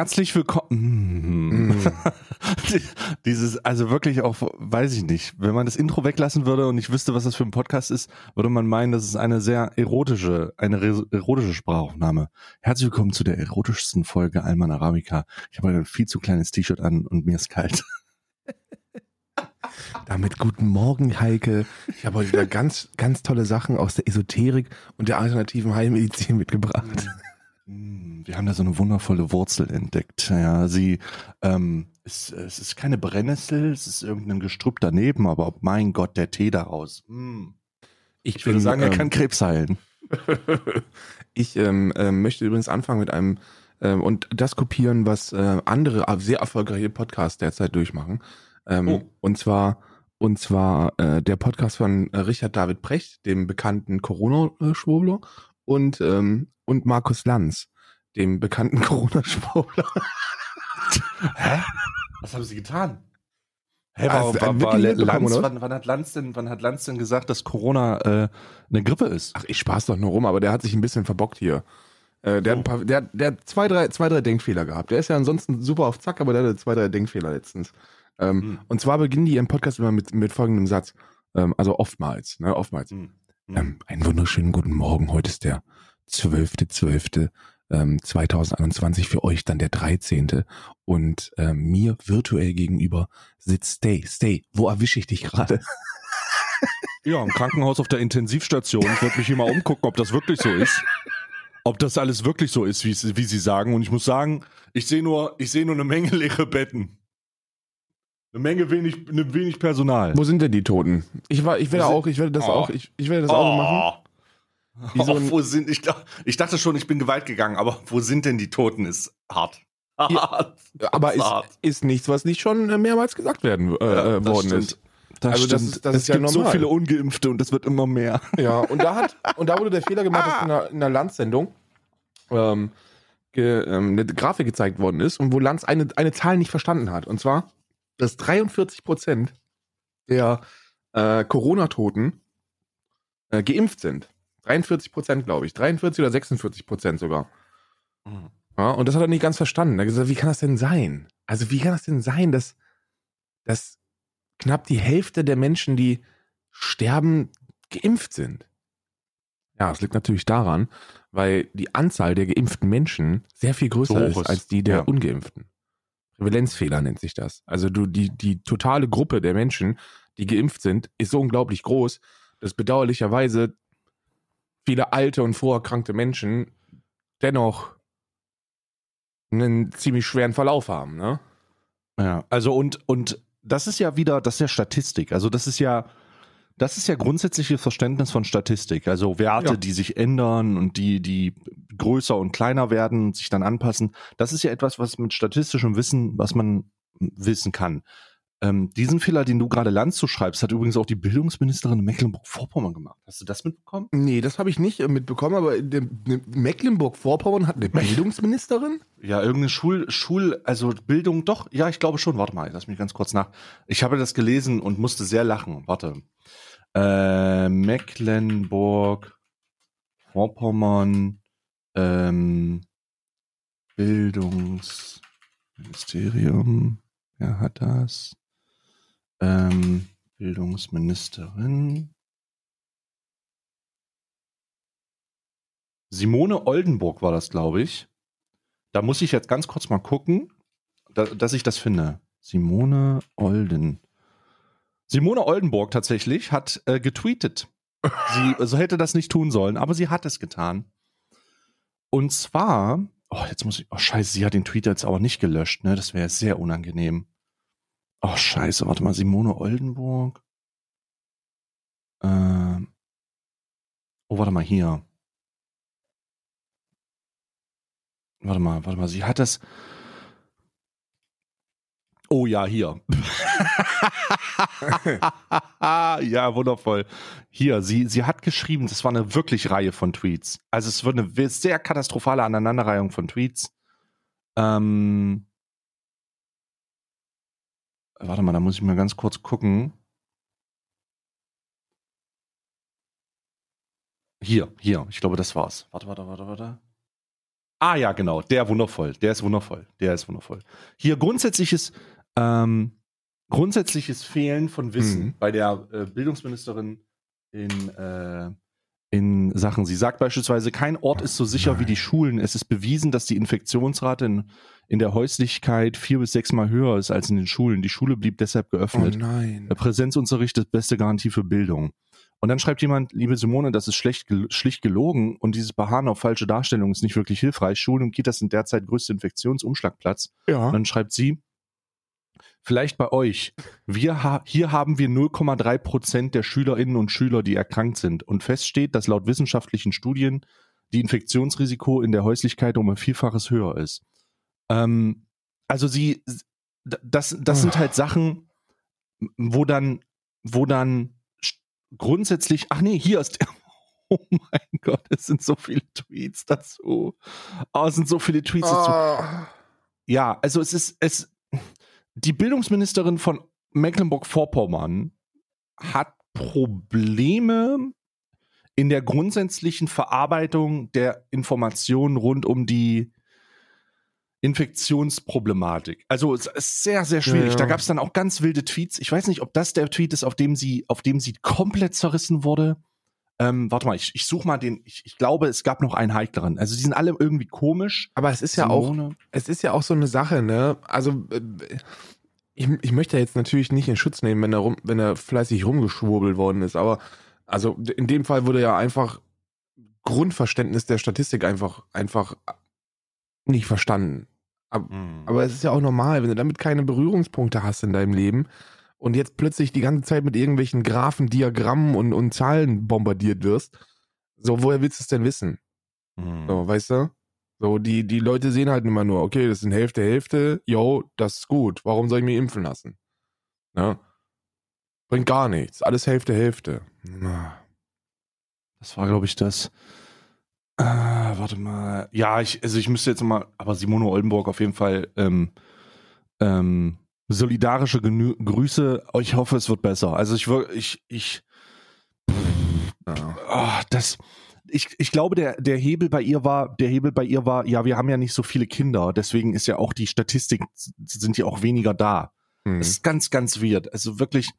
herzlich willkommen. Mm. Dieses, also wirklich auch, weiß ich nicht, wenn man das Intro weglassen würde und ich wüsste, was das für ein Podcast ist, würde man meinen, das ist eine sehr erotische, eine erotische Sprachaufnahme. Herzlich willkommen zu der erotischsten Folge Alman Arabica. Ich habe ein viel zu kleines T-Shirt an und mir ist kalt. Damit guten Morgen, Heike. Ich habe heute wieder ganz, ganz tolle Sachen aus der Esoterik und der alternativen Heilmedizin mitgebracht. Mm, wir haben da so eine wundervolle Wurzel entdeckt. Ja, sie ähm, ist, es ist keine Brennnessel, es ist irgendein Gestrüpp daneben, aber mein Gott, der Tee daraus. Mm. Ich, ich bin, würde sagen, er ähm, kann Krebs heilen. ich ähm, äh, möchte übrigens anfangen mit einem ähm, und das kopieren, was äh, andere sehr erfolgreiche Podcasts derzeit durchmachen. Ähm, oh. Und zwar und zwar äh, der Podcast von äh, Richard David Precht, dem bekannten Corona-Schwurbler und ähm, und Markus Lanz, dem bekannten Corona-Schwurbler. Hä? Was haben sie getan? Hä, warum, also, war, war Lanz, wann, wann, hat Lanz denn, wann hat Lanz denn gesagt, dass Corona äh, eine Grippe ist? Ach, ich spaß doch nur rum, aber der hat sich ein bisschen verbockt hier. Äh, der, oh. hat paar, der, der hat zwei drei, zwei, drei Denkfehler gehabt. Der ist ja ansonsten super auf Zack, aber der hatte zwei, drei Denkfehler letztens. Ähm, mhm. Und zwar beginnen die ihren Podcast immer mit, mit folgendem Satz. Ähm, also oftmals, ne, oftmals. Mhm. Ähm, einen wunderschönen guten Morgen. Heute ist der 12.12. Ähm, 2021 für euch dann der 13. Und ähm, mir virtuell gegenüber sitzt Stay. Stay, wo erwische ich dich gerade? Ja, im Krankenhaus auf der Intensivstation. Ich würde mich hier mal umgucken, ob das wirklich so ist. Ob das alles wirklich so ist, wie, wie Sie sagen. Und ich muss sagen, ich sehe nur, ich sehe nur eine Menge leere Betten. Eine Menge wenig, eine wenig Personal. Wo sind denn die Toten? Ich war, ich werde auch, ich werde das oh. auch, ich, ich werde das oh. auch machen. Wie so oh, wo sind, ich, ich dachte schon, ich bin gewalt gegangen, aber wo sind denn die Toten ist hart. Ja, aber ist, hart. ist nichts, was nicht schon mehrmals gesagt werden äh, ja, worden stimmt. ist. Das also stimmt. Das, das es ist gibt ja so viele Ungeimpfte und das wird immer mehr. Ja, und da hat und da wurde der Fehler gemacht, dass in einer, in einer Landsendung ähm, ge, ähm, eine Grafik gezeigt worden ist und wo Lanz eine, eine Zahl nicht verstanden hat. Und zwar dass 43 Prozent der äh, Corona-Toten äh, geimpft sind. 43 Prozent, glaube ich. 43 oder 46 Prozent sogar. Mhm. Ja, und das hat er nicht ganz verstanden. Er hat gesagt, wie kann das denn sein? Also, wie kann das denn sein, dass, dass knapp die Hälfte der Menschen, die sterben, geimpft sind? Ja, es liegt natürlich daran, weil die Anzahl der geimpften Menschen sehr viel größer ist als die der ja. ungeimpften. Prävalenzfehler nennt sich das. Also du, die, die totale Gruppe der Menschen, die geimpft sind, ist so unglaublich groß, dass bedauerlicherweise viele alte und vorerkrankte Menschen dennoch einen ziemlich schweren Verlauf haben, ne? Ja, also und, und das ist ja wieder, das ist ja Statistik. Also das ist ja, das ist ja grundsätzliches Verständnis von Statistik. Also Werte, ja. die sich ändern und die, die größer und kleiner werden und sich dann anpassen. Das ist ja etwas, was mit statistischem Wissen, was man wissen kann. Ähm, diesen Fehler, den du gerade Lanz zu schreibst, hat übrigens auch die Bildungsministerin in Mecklenburg-Vorpommern gemacht. Hast du das mitbekommen? Nee, das habe ich nicht äh, mitbekommen, aber Mecklenburg-Vorpommern hat eine Bildungsministerin? Ja, irgendeine Schul, Schul, also Bildung, doch, ja, ich glaube schon. Warte mal, lass mich ganz kurz nach. Ich habe das gelesen und musste sehr lachen. Warte. Äh, Mecklenburg, Vorpommern, ähm, Bildungsministerium, wer hat das? Ähm, Bildungsministerin. Simone Oldenburg war das, glaube ich. Da muss ich jetzt ganz kurz mal gucken, da, dass ich das finde. Simone Olden. Simone Oldenburg tatsächlich hat äh, getweetet. Sie also hätte das nicht tun sollen, aber sie hat es getan. Und zwar, oh, jetzt muss ich, oh scheiße, sie hat den Tweet jetzt aber nicht gelöscht, ne? Das wäre sehr unangenehm. Oh scheiße, warte mal, Simone Oldenburg. Ähm, oh, warte mal, hier. Warte mal, warte mal, sie hat das. Oh ja, hier. ja, wundervoll. Hier, sie, sie hat geschrieben, das war eine wirklich Reihe von Tweets. Also es wird eine sehr katastrophale Aneinanderreihung von Tweets. Ähm, warte mal, da muss ich mal ganz kurz gucken. Hier, hier, ich glaube, das war's. Warte, warte, warte, warte. Ah ja, genau, der wundervoll, der ist wundervoll, der ist wundervoll. Hier grundsätzliches, ähm, grundsätzliches Fehlen von Wissen Mhm. bei der äh, Bildungsministerin in, äh, in Sachen. Sie sagt beispielsweise, kein Ort ist so sicher wie die Schulen. Es ist bewiesen, dass die Infektionsrate in, in der Häuslichkeit vier bis sechsmal höher ist als in den Schulen. Die Schule blieb deshalb Oh geöffnet. nein. Der Präsenzunterricht ist beste Garantie für Bildung. Und dann schreibt jemand, liebe Simone, das ist schlecht, schlicht gelogen und dieses Beharren auf falsche Darstellung ist nicht wirklich hilfreich. Schulen und Kitas sind derzeit größte Infektionsumschlagplatz. Ja. Und dann schreibt sie, vielleicht bei euch, wir ha hier haben wir 0,3 Prozent der Schülerinnen und Schüler, die erkrankt sind. Und feststeht, dass laut wissenschaftlichen Studien die Infektionsrisiko in der Häuslichkeit um ein Vielfaches höher ist. Ähm, also sie, das, das sind halt Sachen, wo dann, wo dann grundsätzlich, ach nee, hier ist der, oh mein Gott, es sind so viele Tweets dazu. Oh, es sind so viele Tweets dazu. Ah. Ja, also es ist, es, die Bildungsministerin von Mecklenburg-Vorpommern hat Probleme in der grundsätzlichen Verarbeitung der Informationen rund um die Infektionsproblematik. Also es ist sehr, sehr schwierig. Ja, ja. Da gab es dann auch ganz wilde Tweets. Ich weiß nicht, ob das der Tweet ist, auf dem sie, auf dem sie komplett zerrissen wurde. Ähm, warte mal, ich, ich suche mal den. Ich, ich glaube, es gab noch einen heikleren. Also die sind alle irgendwie komisch. Aber es ist ja auch, Simone. es ist ja auch so eine Sache, ne? Also äh, ich, ich möchte jetzt natürlich nicht in Schutz nehmen, wenn er rum, wenn er fleißig rumgeschwurbelt worden ist, aber also in dem Fall wurde ja einfach Grundverständnis der Statistik einfach einfach nicht verstanden. Mhm. Aber es ist ja auch normal, wenn du damit keine Berührungspunkte hast in deinem Leben und jetzt plötzlich die ganze Zeit mit irgendwelchen Graphen, Diagrammen und, und Zahlen bombardiert wirst. So, woher willst du es denn wissen? Mhm. So, weißt du? So, die, die Leute sehen halt immer nur, okay, das sind Hälfte, Hälfte, yo, das ist gut. Warum soll ich mich impfen lassen? Ne? Bringt gar nichts. Alles Hälfte, Hälfte. Na. Das war, glaube ich, das. Äh, warte mal. Ja, ich, also ich müsste jetzt mal, aber Simone Oldenburg auf jeden Fall ähm, ähm, solidarische Genü Grüße. Ich hoffe, es wird besser. Also ich ich, ich, ah, das, ich, ich glaube, der, der Hebel bei ihr war, der Hebel bei ihr war, ja, wir haben ja nicht so viele Kinder, deswegen ist ja auch die Statistik, sind ja auch weniger da. Hm. Das ist ganz, ganz weird. Also wirklich.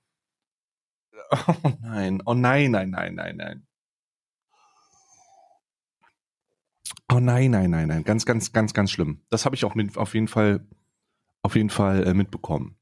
Oh nein, oh nein, nein, nein, nein, nein. Oh nein, nein, nein, nein. Ganz, ganz, ganz, ganz schlimm. Das habe ich auch mit, auf jeden Fall, auf jeden Fall äh, mitbekommen.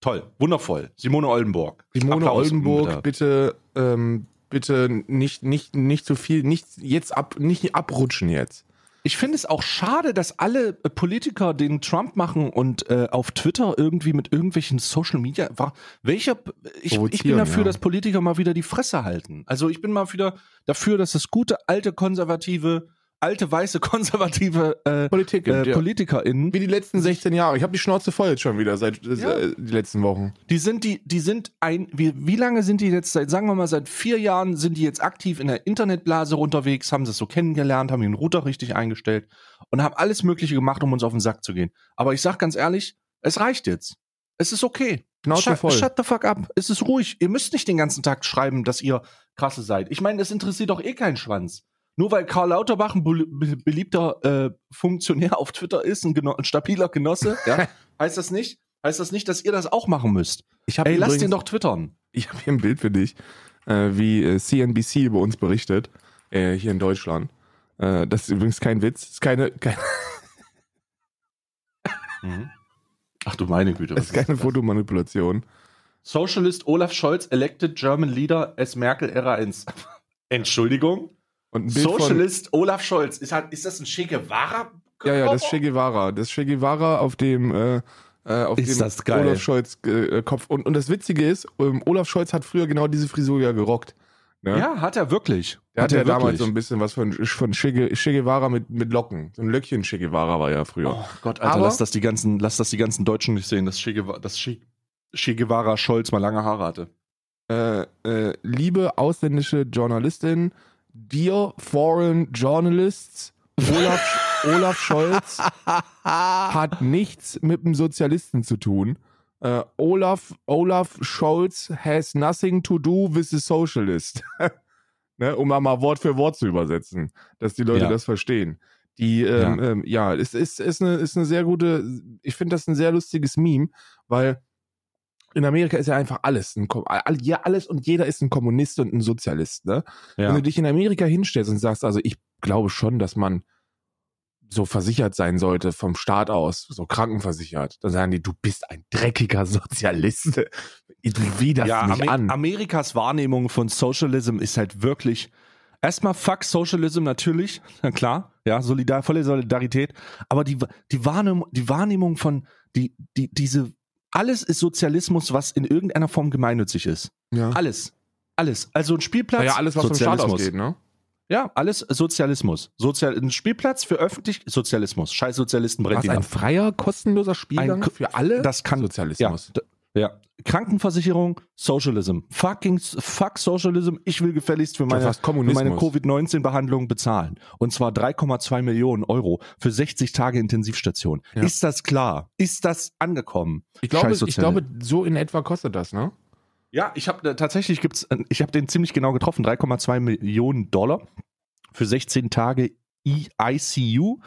Toll, wundervoll. Simone Oldenburg. Simone Applaus, Oldenburg, bitte. ähm, bitte nicht, nicht, nicht so viel, nicht jetzt ab, nicht abrutschen jetzt. Ich finde es auch schade, dass alle äh, Politiker den Trump machen und äh, auf Twitter irgendwie mit irgendwelchen Social Media. War, welcher, ich, ich bin dafür, ja. dass Politiker mal wieder die Fresse halten. Also ich bin mal wieder dafür, dass das gute, alte, konservative, alte, weiße, konservative äh, Politik, äh, ja. PolitikerInnen, Wie die letzten 16 Jahre. Ich habe die Schnauze voll jetzt schon wieder seit äh, Ja. die letzten Wochen. die sind die, die sind ein, wie, wie lange sind die jetzt seit, sagen wir mal, seit vier Jahren sind die jetzt aktiv in der Internetblase unterwegs, haben das so kennengelernt, haben den Router richtig eingestellt und haben alles Mögliche gemacht, um uns auf den Sack zu gehen. Aber ich sag ganz ehrlich, es reicht jetzt. Es ist okay. Schnauze voll. shut the fuck up. Es ist ruhig. Ihr müsst nicht den ganzen Tag schreiben, dass ihr krasse seid. Ich meine, das interessiert doch eh keinen Schwanz. Nur weil Karl Lauterbach ein be be beliebter äh, Funktionär auf Twitter ist, ein, ein stabiler Genosse, ja, heißt das nicht? Heißt das nicht, dass ihr das auch machen müsst? Ich Ey, lasst übrigens- den doch twittern. Ich habe hier ein Bild für dich, äh, wie äh, CNBC über uns berichtet, äh, hier in Deutschland. Äh, das ist übrigens kein Witz, ist keine, keine, Ach du meine Güte. das ist keine das? Fotomanipulation. Socialist Olaf Scholz elected German leader as Merkel Ära 1. Entschuldigung? Socialist Olaf Scholz. Ist, halt, ist das ein Che Guevara? ja, ja, das ist Che Guevara. Das ist Che Guevara auf dem, äh, äh, auf Ist dem. Olaf Scholz äh, Kopf. Und, und das Witzige ist, ähm, Olaf Scholz hat früher genau diese Frisur ja gerockt. Ne? Ja, hat er wirklich. Der hat hatte er ja damals so ein bisschen was von, von Che, che Guevara mit, mit Locken. So ein Löckchen Che Guevara war ja früher. Oh Gott, Alter, Aber- lass das die ganzen, lass das die ganzen Deutschen nicht sehen, dass Che Guevara, dass che, che Guevara Scholz mal lange Haare hatte. äh, äh, liebe ausländische Journalistin, dear foreign journalists, Olaf, Olaf Scholz hat nichts mit dem Sozialisten zu tun. Äh, Olaf, Olaf Scholz has nothing to do with the socialist. ne, um mal Wort für Wort zu übersetzen, dass die Leute Ja. das verstehen. Die, ähm, Ja. ähm, ja, es ist, ist, eine, ist eine sehr gute, ich finde das ein sehr lustiges Meme, weil in Amerika ist ja einfach alles, ein, Kom- ja, alles und jeder ist ein Kommunist und ein Sozialist, ne? Wenn du dich in Amerika hinstellst und sagst, also ich glaube schon, dass man so versichert sein sollte vom Staat aus, so krankenversichert, dann sagen die, du bist ein dreckiger Sozialist. Du widerst ja, mich Amer an. Amerikas Wahrnehmung von Socialism ist halt wirklich erstmal fuck Socialism natürlich, na klar, ja, solidar, volle Solidarität, aber die, die, Wahrnehmung, die Wahrnehmung von, die, die, diese, alles ist Sozialismus, was in irgendeiner Form gemeinnützig ist. ja. Alles. Alles. Also ein Spielplatz. ja, alles, was vom Staat Sozialismus. ausgeht, ne? Ja, alles Sozialismus. Sozial ein Spielplatz für öffentlich Sozialismus. Scheiß Sozialisten brennt Was, ihn ein ab. freier, kostenloser Spielgang Ein für alle? Das kann Ja, Sozialismus. d- ja. Krankenversicherung, Socialism. Fucking fuck Socialism. Ich will gefälligst für meine, für meine Covid-19-Behandlung bezahlen. Und zwar 3,2 Millionen Euro für 60 Tage Intensivstation. Ja. Ist das klar? Ist das angekommen? Ich glaube, ich glaube, so in etwa kostet das, ne? Ja, ich habe tatsächlich gibt's, äh, ich habe den ziemlich genau getroffen, 3,2 Millionen Dollar für 16 Tage I- ICU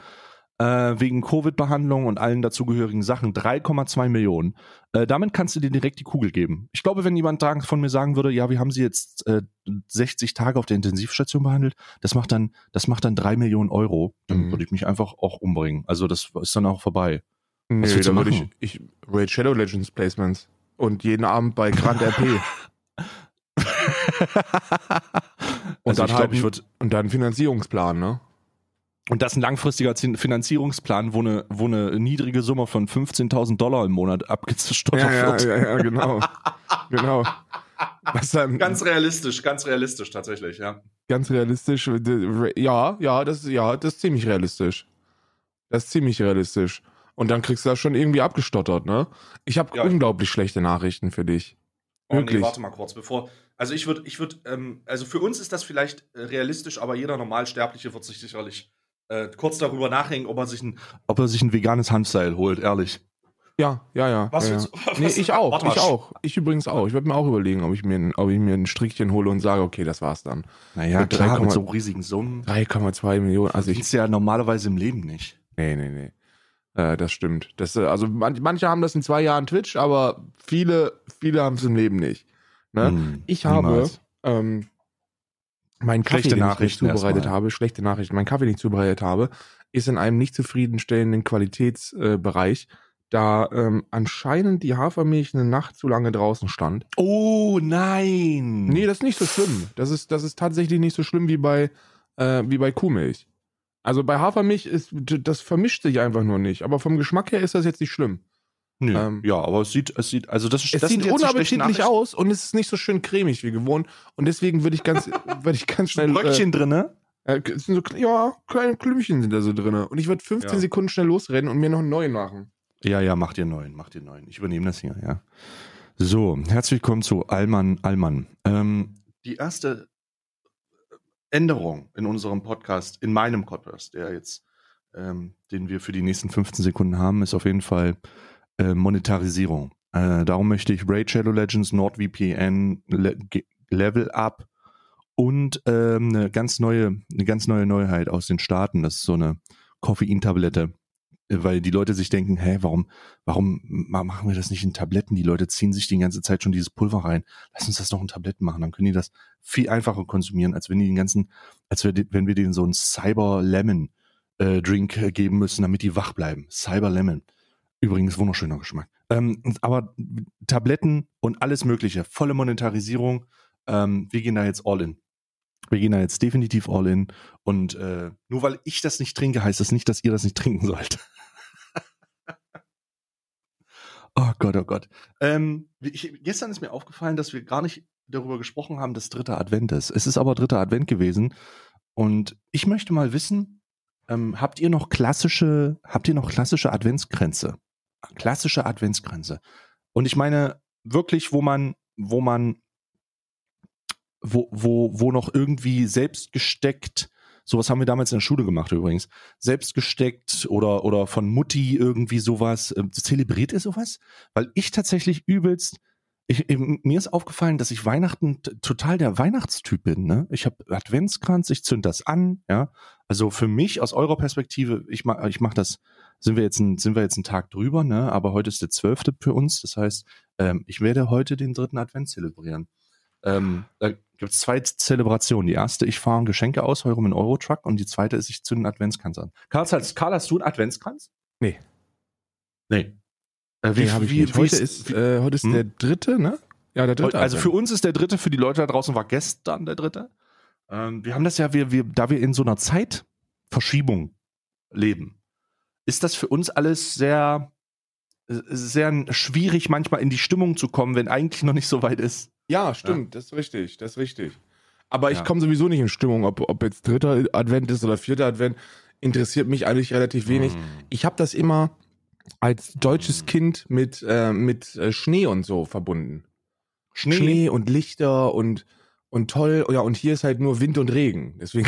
äh, wegen Covid-Behandlung und allen dazugehörigen Sachen. 3,2 Millionen. Äh, damit kannst du dir direkt die Kugel geben. Ich glaube, wenn jemand von mir sagen würde, ja, wir haben sie jetzt äh, 60 Tage auf der Intensivstation behandelt, das macht dann, das macht dann 3 Millionen Euro, dann Mhm. würde ich mich einfach auch umbringen. Also das ist dann auch vorbei. Nee, willst du da würde ich, ich Raid Shadow Legends Placements und jeden Abend bei Grand RP und also dann ich halt glaube, ich würde und dann Finanzierungsplan, ne? Und das ist ein langfristiger Finanzierungsplan, wo eine, wo eine niedrige Summe von 15.000 Dollar im Monat abgestottert wird. ja, ja, genau. genau. Was dann Ganz realistisch, ganz realistisch tatsächlich, ja. ganz realistisch. äh, Ja, ja, das, ja, das ist ziemlich realistisch. Das ist ziemlich realistisch. Und dann kriegst du das schon irgendwie abgestottert, ne? Ich habe Ja, ich- unglaublich schlechte Nachrichten für dich. Oh, Wirklich? nee, warte mal kurz, bevor. Also ich würde, ich würde, ähm, also für uns ist das vielleicht äh, realistisch, aber jeder Normalsterbliche wird sich sicherlich äh, kurz darüber nachdenken, ob er sich ein, ob er sich ein veganes Handseil holt, ehrlich. Ja, ja, ja. Was ja, ja. du- Nee, was- ich auch. warte mal, Ich auch. Ich übrigens auch. Ich würde mir auch überlegen, ob ich mir, ein- ob ich mir ein Strickchen hole und sage, okay, das war's dann. Naja, Mit klar, 3,- mit so riesigen Summen. 3,2 Millionen. Also Das ich. ist ja normalerweise im Leben nicht. Nee, nee, nee. Äh, das stimmt. Das, also man, manche haben das in zwei Jahren Twitch, aber viele, viele haben es im Leben nicht. Ne? Hm, Ich habe ähm, meinen Kaffee, Schlechte den Nachrichten ich nicht zubereitet erstmal. habe, schlechte Nachrichten, meinen Kaffee, den ich zubereitet habe, ist in einem nicht zufriedenstellenden Qualitätsbereich, äh, da ähm, anscheinend die Hafermilch eine Nacht zu lange draußen stand. Oh nein! Nee, das ist nicht so schlimm. Das ist, das ist tatsächlich nicht so schlimm wie bei, äh, wie bei Kuhmilch. Also bei Hafermilch ist, das vermischt sich einfach nur nicht. Aber vom Geschmack her ist das jetzt nicht schlimm. Nö, Ähm, ja, aber es sieht, es sieht, also das, Es das sieht unappetitlich aus und es ist nicht so schön cremig wie gewohnt. Und deswegen würde ich ganz, würde ich ganz schnell. Bröckchen drinne. Äh, äh, es sind so, ja, kleine Klümpchen sind da so drin. Und ich würde 15 Ja. Sekunden schnell losrennen und mir noch einen neuen machen. Ja, ja, mach dir neuen, mach dir neuen. Ich übernehme das hier, ja. So, herzlich willkommen zu Allmann, Allmann. Ähm, die erste Änderung in unserem Podcast, in meinem Podcast, der jetzt, ähm, den wir für die nächsten 15 Sekunden haben, ist auf jeden Fall äh, Monetarisierung. Äh, darum möchte ich Raid Shadow Legends, NordVPN, Le Level Up und ähm, eine ganz neue, eine ganz neue Neuheit aus den Staaten. Das ist so eine Koffeintablette, weil die Leute sich denken, hä, warum, warum ma- machen wir das nicht in Tabletten? Die Leute ziehen sich die ganze Zeit schon dieses Pulver rein. Lass uns das doch in Tabletten machen. Dann können die das viel einfacher konsumieren, als wenn die den ganzen, als wir, wenn wir denen so einen Cyber Lemon äh, Drink geben müssen, damit die wach bleiben. Cyber Lemon. Übrigens wunderschöner Geschmack. Ähm, aber Tabletten und alles Mögliche, volle Monetarisierung. Ähm, wir gehen da jetzt all in. Wir gehen da jetzt definitiv all in. Und äh, nur weil ich das nicht trinke, heißt das nicht, dass ihr das nicht trinken sollt. oh Gott, oh Gott. Ähm, ich, gestern ist mir aufgefallen, dass wir gar nicht darüber gesprochen haben, dass dritter Advent ist. Es ist aber dritter Advent gewesen. Und ich möchte mal wissen, ähm, habt ihr noch klassische, habt ihr noch klassische Adventsgrenze? Klassische Adventsgrenze. Und ich meine wirklich, wo man, wo man, wo, wo, wo noch irgendwie selbst gesteckt, sowas haben wir damals in der Schule gemacht übrigens, selbst gesteckt oder, oder von Mutti irgendwie sowas, ähm, zelebriert ihr sowas? Weil ich tatsächlich übelst Ich, mir ist aufgefallen, dass ich Weihnachten total der Weihnachtstyp bin. Ne? Ich habe Adventskranz, ich zünd das an. Ja, also für mich aus eurer Perspektive, ich mach, ich mach das. Sind wir jetzt ein, sind wir jetzt einen Tag drüber, ne? Aber heute ist der zwölfte für uns. Das heißt, ähm, ich werde heute den dritten Advent zelebrieren. Ähm, da gibt es zwei Zelebrationen. Die erste, ich fahre Geschenke aus, heure mit Eurotruck und die zweite ist, ich zünde einen Adventskranz an. Karl, hast- Karl, hast du einen Adventskranz? Nee. Nee. Äh, Nee, hab ich nicht. Heute ist- ist, äh, heute ist Hm? der dritte, ne? Ja, der dritte. also für uns ist der dritte, für die Leute da draußen war gestern der dritte. Ähm, wir haben das ja, wir, wir, da wir in so einer Zeitverschiebung leben, ist das für uns alles sehr, sehr schwierig, manchmal in die Stimmung zu kommen, wenn eigentlich noch nicht so weit ist. Ja, stimmt, das ist richtig, das ist richtig. Aber ich Ja. komme sowieso nicht in Stimmung, ob, ob jetzt dritter Advent ist oder vierter Advent, interessiert mich eigentlich relativ wenig. Hm. Ich habe das immer als deutsches Mhm. Kind mit, äh, mit äh, Schnee und so verbunden. Schnee. Schnee und Lichter und, und toll. Ja, und hier ist halt nur Wind und Regen. Deswegen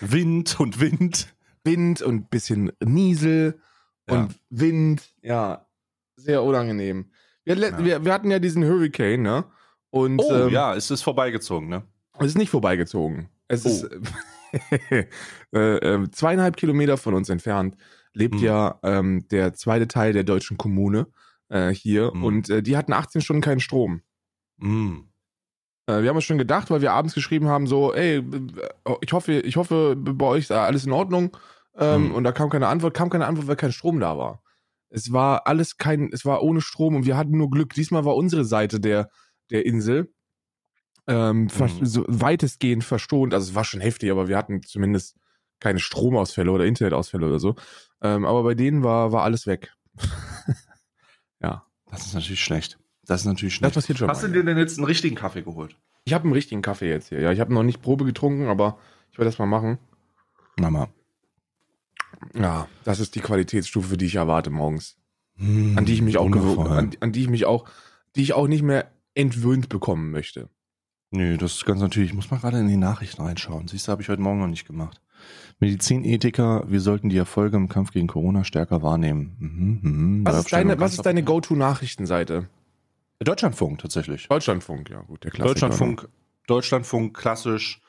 Wind und Wind. Wind und bisschen Niesel Ja. und Wind. Ja, sehr unangenehm. Wir, Ja. wir, wir hatten ja diesen Hurricane, ne? Und Oh ähm, ja, es ist vorbeigezogen, ne? Es ist nicht vorbeigezogen. Es Oh. ist äh, äh, zweieinhalb Kilometer von uns entfernt lebt Hm. ja ähm, der zweite Teil der deutschen Kommune äh, hier Hm. und äh, die hatten 18 Stunden keinen Strom. Äh, wir haben uns schon gedacht, weil wir abends geschrieben haben, so, ey, äh, ich hoffe, ich hoffe, bei euch ist alles in Ordnung. Ähm, Hm. Und da kam keine Antwort, kam keine Antwort, weil kein Strom da war. Es war alles kein, es war ohne Strom und wir hatten nur Glück. Diesmal war unsere Seite der, der Insel ähm, Mhm. so weitestgehend verstohnt. Also es war schon heftig, aber wir hatten zumindest keine Stromausfälle oder Internetausfälle oder so. Ähm, aber bei denen war, war alles weg. ja, Das ist natürlich schlecht. Das ist natürlich das schlecht. passiert schon Hast du mal. dir denn jetzt einen richtigen Kaffee geholt? Ich habe einen richtigen Kaffee jetzt hier. Ja, ich habe noch nicht Probe getrunken, aber ich werde das mal machen. Mama. Ja, das ist die Qualitätsstufe, die ich erwarte morgens. Mm, An die ich mich auch an, an die ich mich auch, die ich auch nicht mehr entwöhnt bekommen möchte. Nö, das ist ganz natürlich. Ich muss mal gerade in die Nachrichten reinschauen. Siehst du, habe ich heute Morgen noch nicht gemacht. Medizinethiker, wir sollten die Erfolge im Kampf gegen Corona stärker wahrnehmen. Mhm, mhm, Was ist deine, was ist deine Go-To-Nachrichtenseite? Deutschlandfunk tatsächlich. Deutschlandfunk, ja gut, der Klassiker. Deutschlandfunk, Deutschlandfunk klassisch.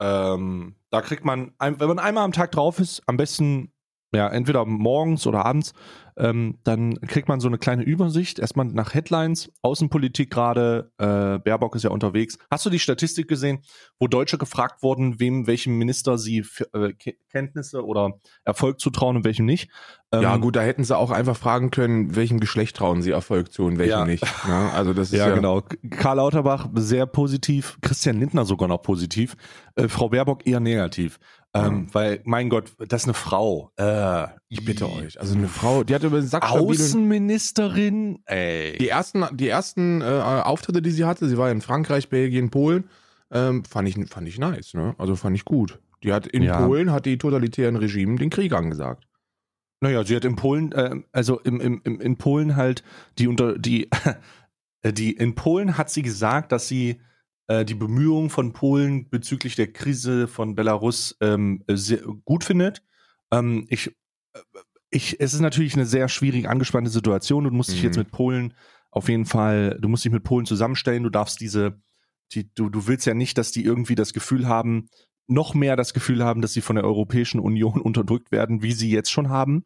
Ähm, da kriegt man, wenn man einmal am Tag drauf ist, am besten ja entweder morgens oder abends, ähm, dann kriegt man so eine kleine Übersicht. Erstmal nach Headlines, Außenpolitik gerade. Äh, Baerbock ist ja unterwegs. Hast du die Statistik gesehen, wo Deutsche gefragt wurden, wem welchem Minister sie für, äh, Ke- Kenntnisse oder Erfolg zutrauen und welchem nicht? Ähm, Ja gut, da hätten sie auch einfach fragen können, welchem Geschlecht trauen sie Erfolg zu und welchem Ja. nicht. Ne? Also das ist Ja, ja, genau. Karl Lauterbach sehr positiv, Christian Lindner sogar noch positiv, äh, Frau Baerbock eher negativ. Ähm, Weil, mein Gott, das ist eine Frau. Äh, Ich bitte euch. Also eine Frau, die hatte über den Sack Außenministerin? Ey. Die ersten, die ersten äh, Auftritte, die sie hatte, sie war in Frankreich, Belgien, Polen, ähm, fand ich, fand ich nice, ne? Also fand ich gut. Die hat in Ja. Polen hat die totalitären Regime den Krieg angesagt. Naja, sie hat in Polen, äh, also im, im, im, in Polen halt die unter die, äh, die in Polen hat sie gesagt, dass sie äh, die Bemühungen von Polen bezüglich der Krise von Belarus ähm, sehr gut findet. Ähm, ich, äh, ich, es ist natürlich eine sehr schwierige, angespannte Situation. Du musst dich Mhm. jetzt mit Polen auf jeden Fall, du musst dich mit Polen zusammenstellen. Du darfst diese, die, du, du willst ja nicht, dass die irgendwie das Gefühl haben, noch mehr das Gefühl haben, dass sie von der Europäischen Union unterdrückt werden, wie sie jetzt schon haben.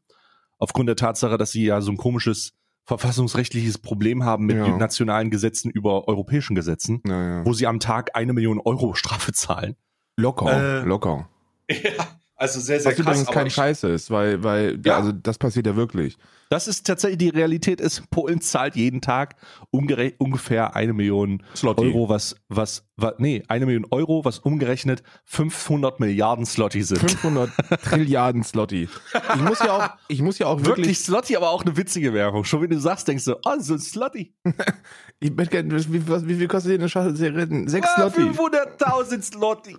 Aufgrund der Tatsache, dass sie ja so ein komisches verfassungsrechtliches Problem haben mit Ja. nationalen Gesetzen über europäischen Gesetzen, Naja. wo sie am Tag eine Million Euro Strafe zahlen. Locker, Äh, locker. Ja, also sehr, Was übrigens kein Scheiß ist, weil, weil, Ja. also das passiert ja wirklich. Das ist tatsächlich die Realität ist, Polen zahlt jeden Tag ungefähr eine Million Slotty. Euro, was, was, was, nee, eine Million Euro, was umgerechnet 500 Milliarden Slotty sind. 500 Trilliarden Slotty. Ich muss ja auch, ich muss ja auch Wirklich wirklich, Slotty, aber auch eine witzige Währung. Schon wenn du sagst, denkst du, oh, so ein Slotty. ich möchte gerne, wie, was- wie viel kostet hier eine Schachtel Zigaretten? Sechs Ah, Slotty. 500.000 Slotty.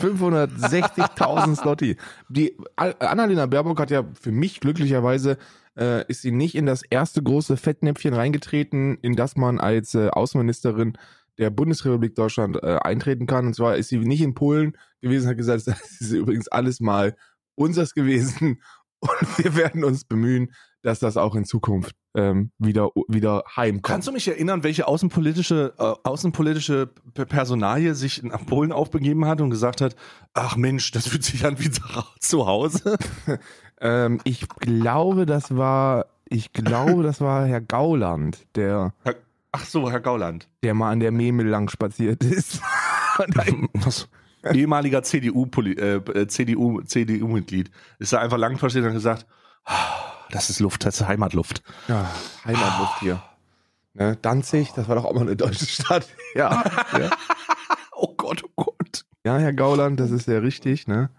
560.000 Slotty. Die Al- Annalena Baerbock hat ja für mich glücklicherweise äh, ist sie nicht in das erste große Fettnäpfchen reingetreten, in das man als äh, Außenministerin der Bundesrepublik Deutschland äh, eintreten kann. Und zwar ist sie nicht in Polen gewesen, hat gesagt, das ist übrigens alles mal unseres gewesen und wir werden uns bemühen, dass das auch in Zukunft ähm, wieder, wieder heimkommt. Kannst du mich erinnern, welche außenpolitische, äh, außenpolitische Personalie sich nach Polen aufbegeben hat und gesagt hat, ach Mensch, das fühlt sich an wie zu Hause? Ähm, ich glaube, das war, ich glaube, das war Herr Gauland, der, Ach so, Herr Gauland. der mal an der Memel lang spaziert ist. Was? Ehemaliger CDU-Mitglied, äh, äh, CDU, CDU-Mitglied. Ist da einfach lang versteht und gesagt, "Ah, das ist Luft, das ist Heimatluft. ja, Heimatluft hier. Ne, Danzig, das war doch auch mal eine deutsche Stadt. Ja, ja. Oh Gott, oh Gott. ja, Herr Gauland, das ist sehr richtig, ne?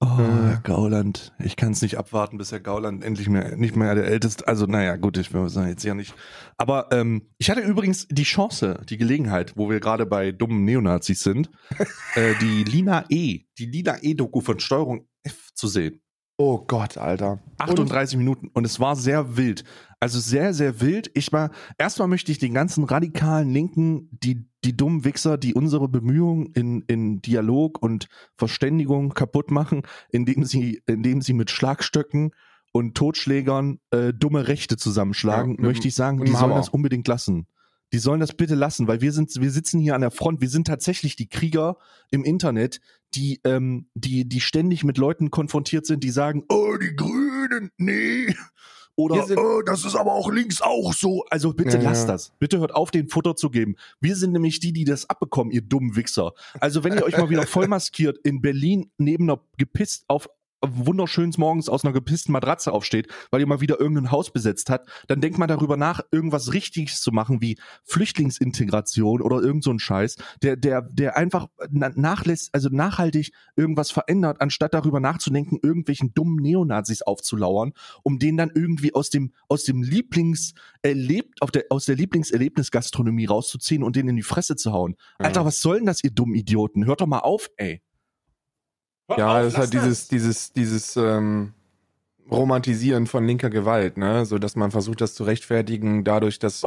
Oh, Äh. Herr Gauland. Ich kann es nicht abwarten, bis Herr Gauland endlich mehr, nicht mehr der Älteste, also naja, gut, ich will sagen, jetzt ja nicht. Aber ähm, ich hatte übrigens die Chance, die Gelegenheit, wo wir gerade bei dummen Neonazis sind, äh, die Lina E, die Lina E-Doku von Steuerung F zu sehen. Oh Gott, Alter. 38 Minuten und es war sehr wild. Also sehr, sehr wild. Ich war, erstmal möchte ich den ganzen radikalen Linken, die, die dummen Wichser, die unsere Bemühungen in, in Dialog und Verständigung kaputt machen, indem sie, indem sie mit Schlagstöcken und Totschlägern äh, dumme Rechte zusammenschlagen, Ja, möchte ich sagen, die sollen das unbedingt lassen. Die sollen das bitte lassen, weil wir sind, wir sitzen hier an der Front. Wir sind tatsächlich die Krieger im Internet, die, ähm, die, die ständig mit Leuten konfrontiert sind, die sagen, oh, die Grünen, nee. Oder, oh, das ist aber auch links auch so. Also bitte Ja, lasst das. Bitte hört auf, den Futter zu geben. Wir sind nämlich die, die das abbekommen, ihr dummen Wichser. Also wenn ihr euch mal wieder vollmaskiert in Berlin neben einer gepisst auf wunderschöns morgens aus einer gepissten Matratze aufsteht, weil ihr mal wieder irgendein Haus besetzt hat, dann denkt mal darüber nach, irgendwas Richtiges zu machen, wie Flüchtlingsintegration oder irgend so ein Scheiß, der, der, der einfach na- nachlässt, also nachhaltig irgendwas verändert, anstatt darüber nachzudenken, irgendwelchen dummen Neonazis aufzulauern, um den dann irgendwie aus dem, aus dem Lieblings, erlebt, auf der, aus der Lieblingserlebnisgastronomie rauszuziehen und den in die Fresse zu hauen. Ja. Alter, was soll denn das, ihr dummen Idioten? Hört doch mal auf, ey. Ja, das ist halt dieses, dieses, dieses ähm, Romantisieren von linker Gewalt, ne? So dass man versucht, das zu rechtfertigen, dadurch, dass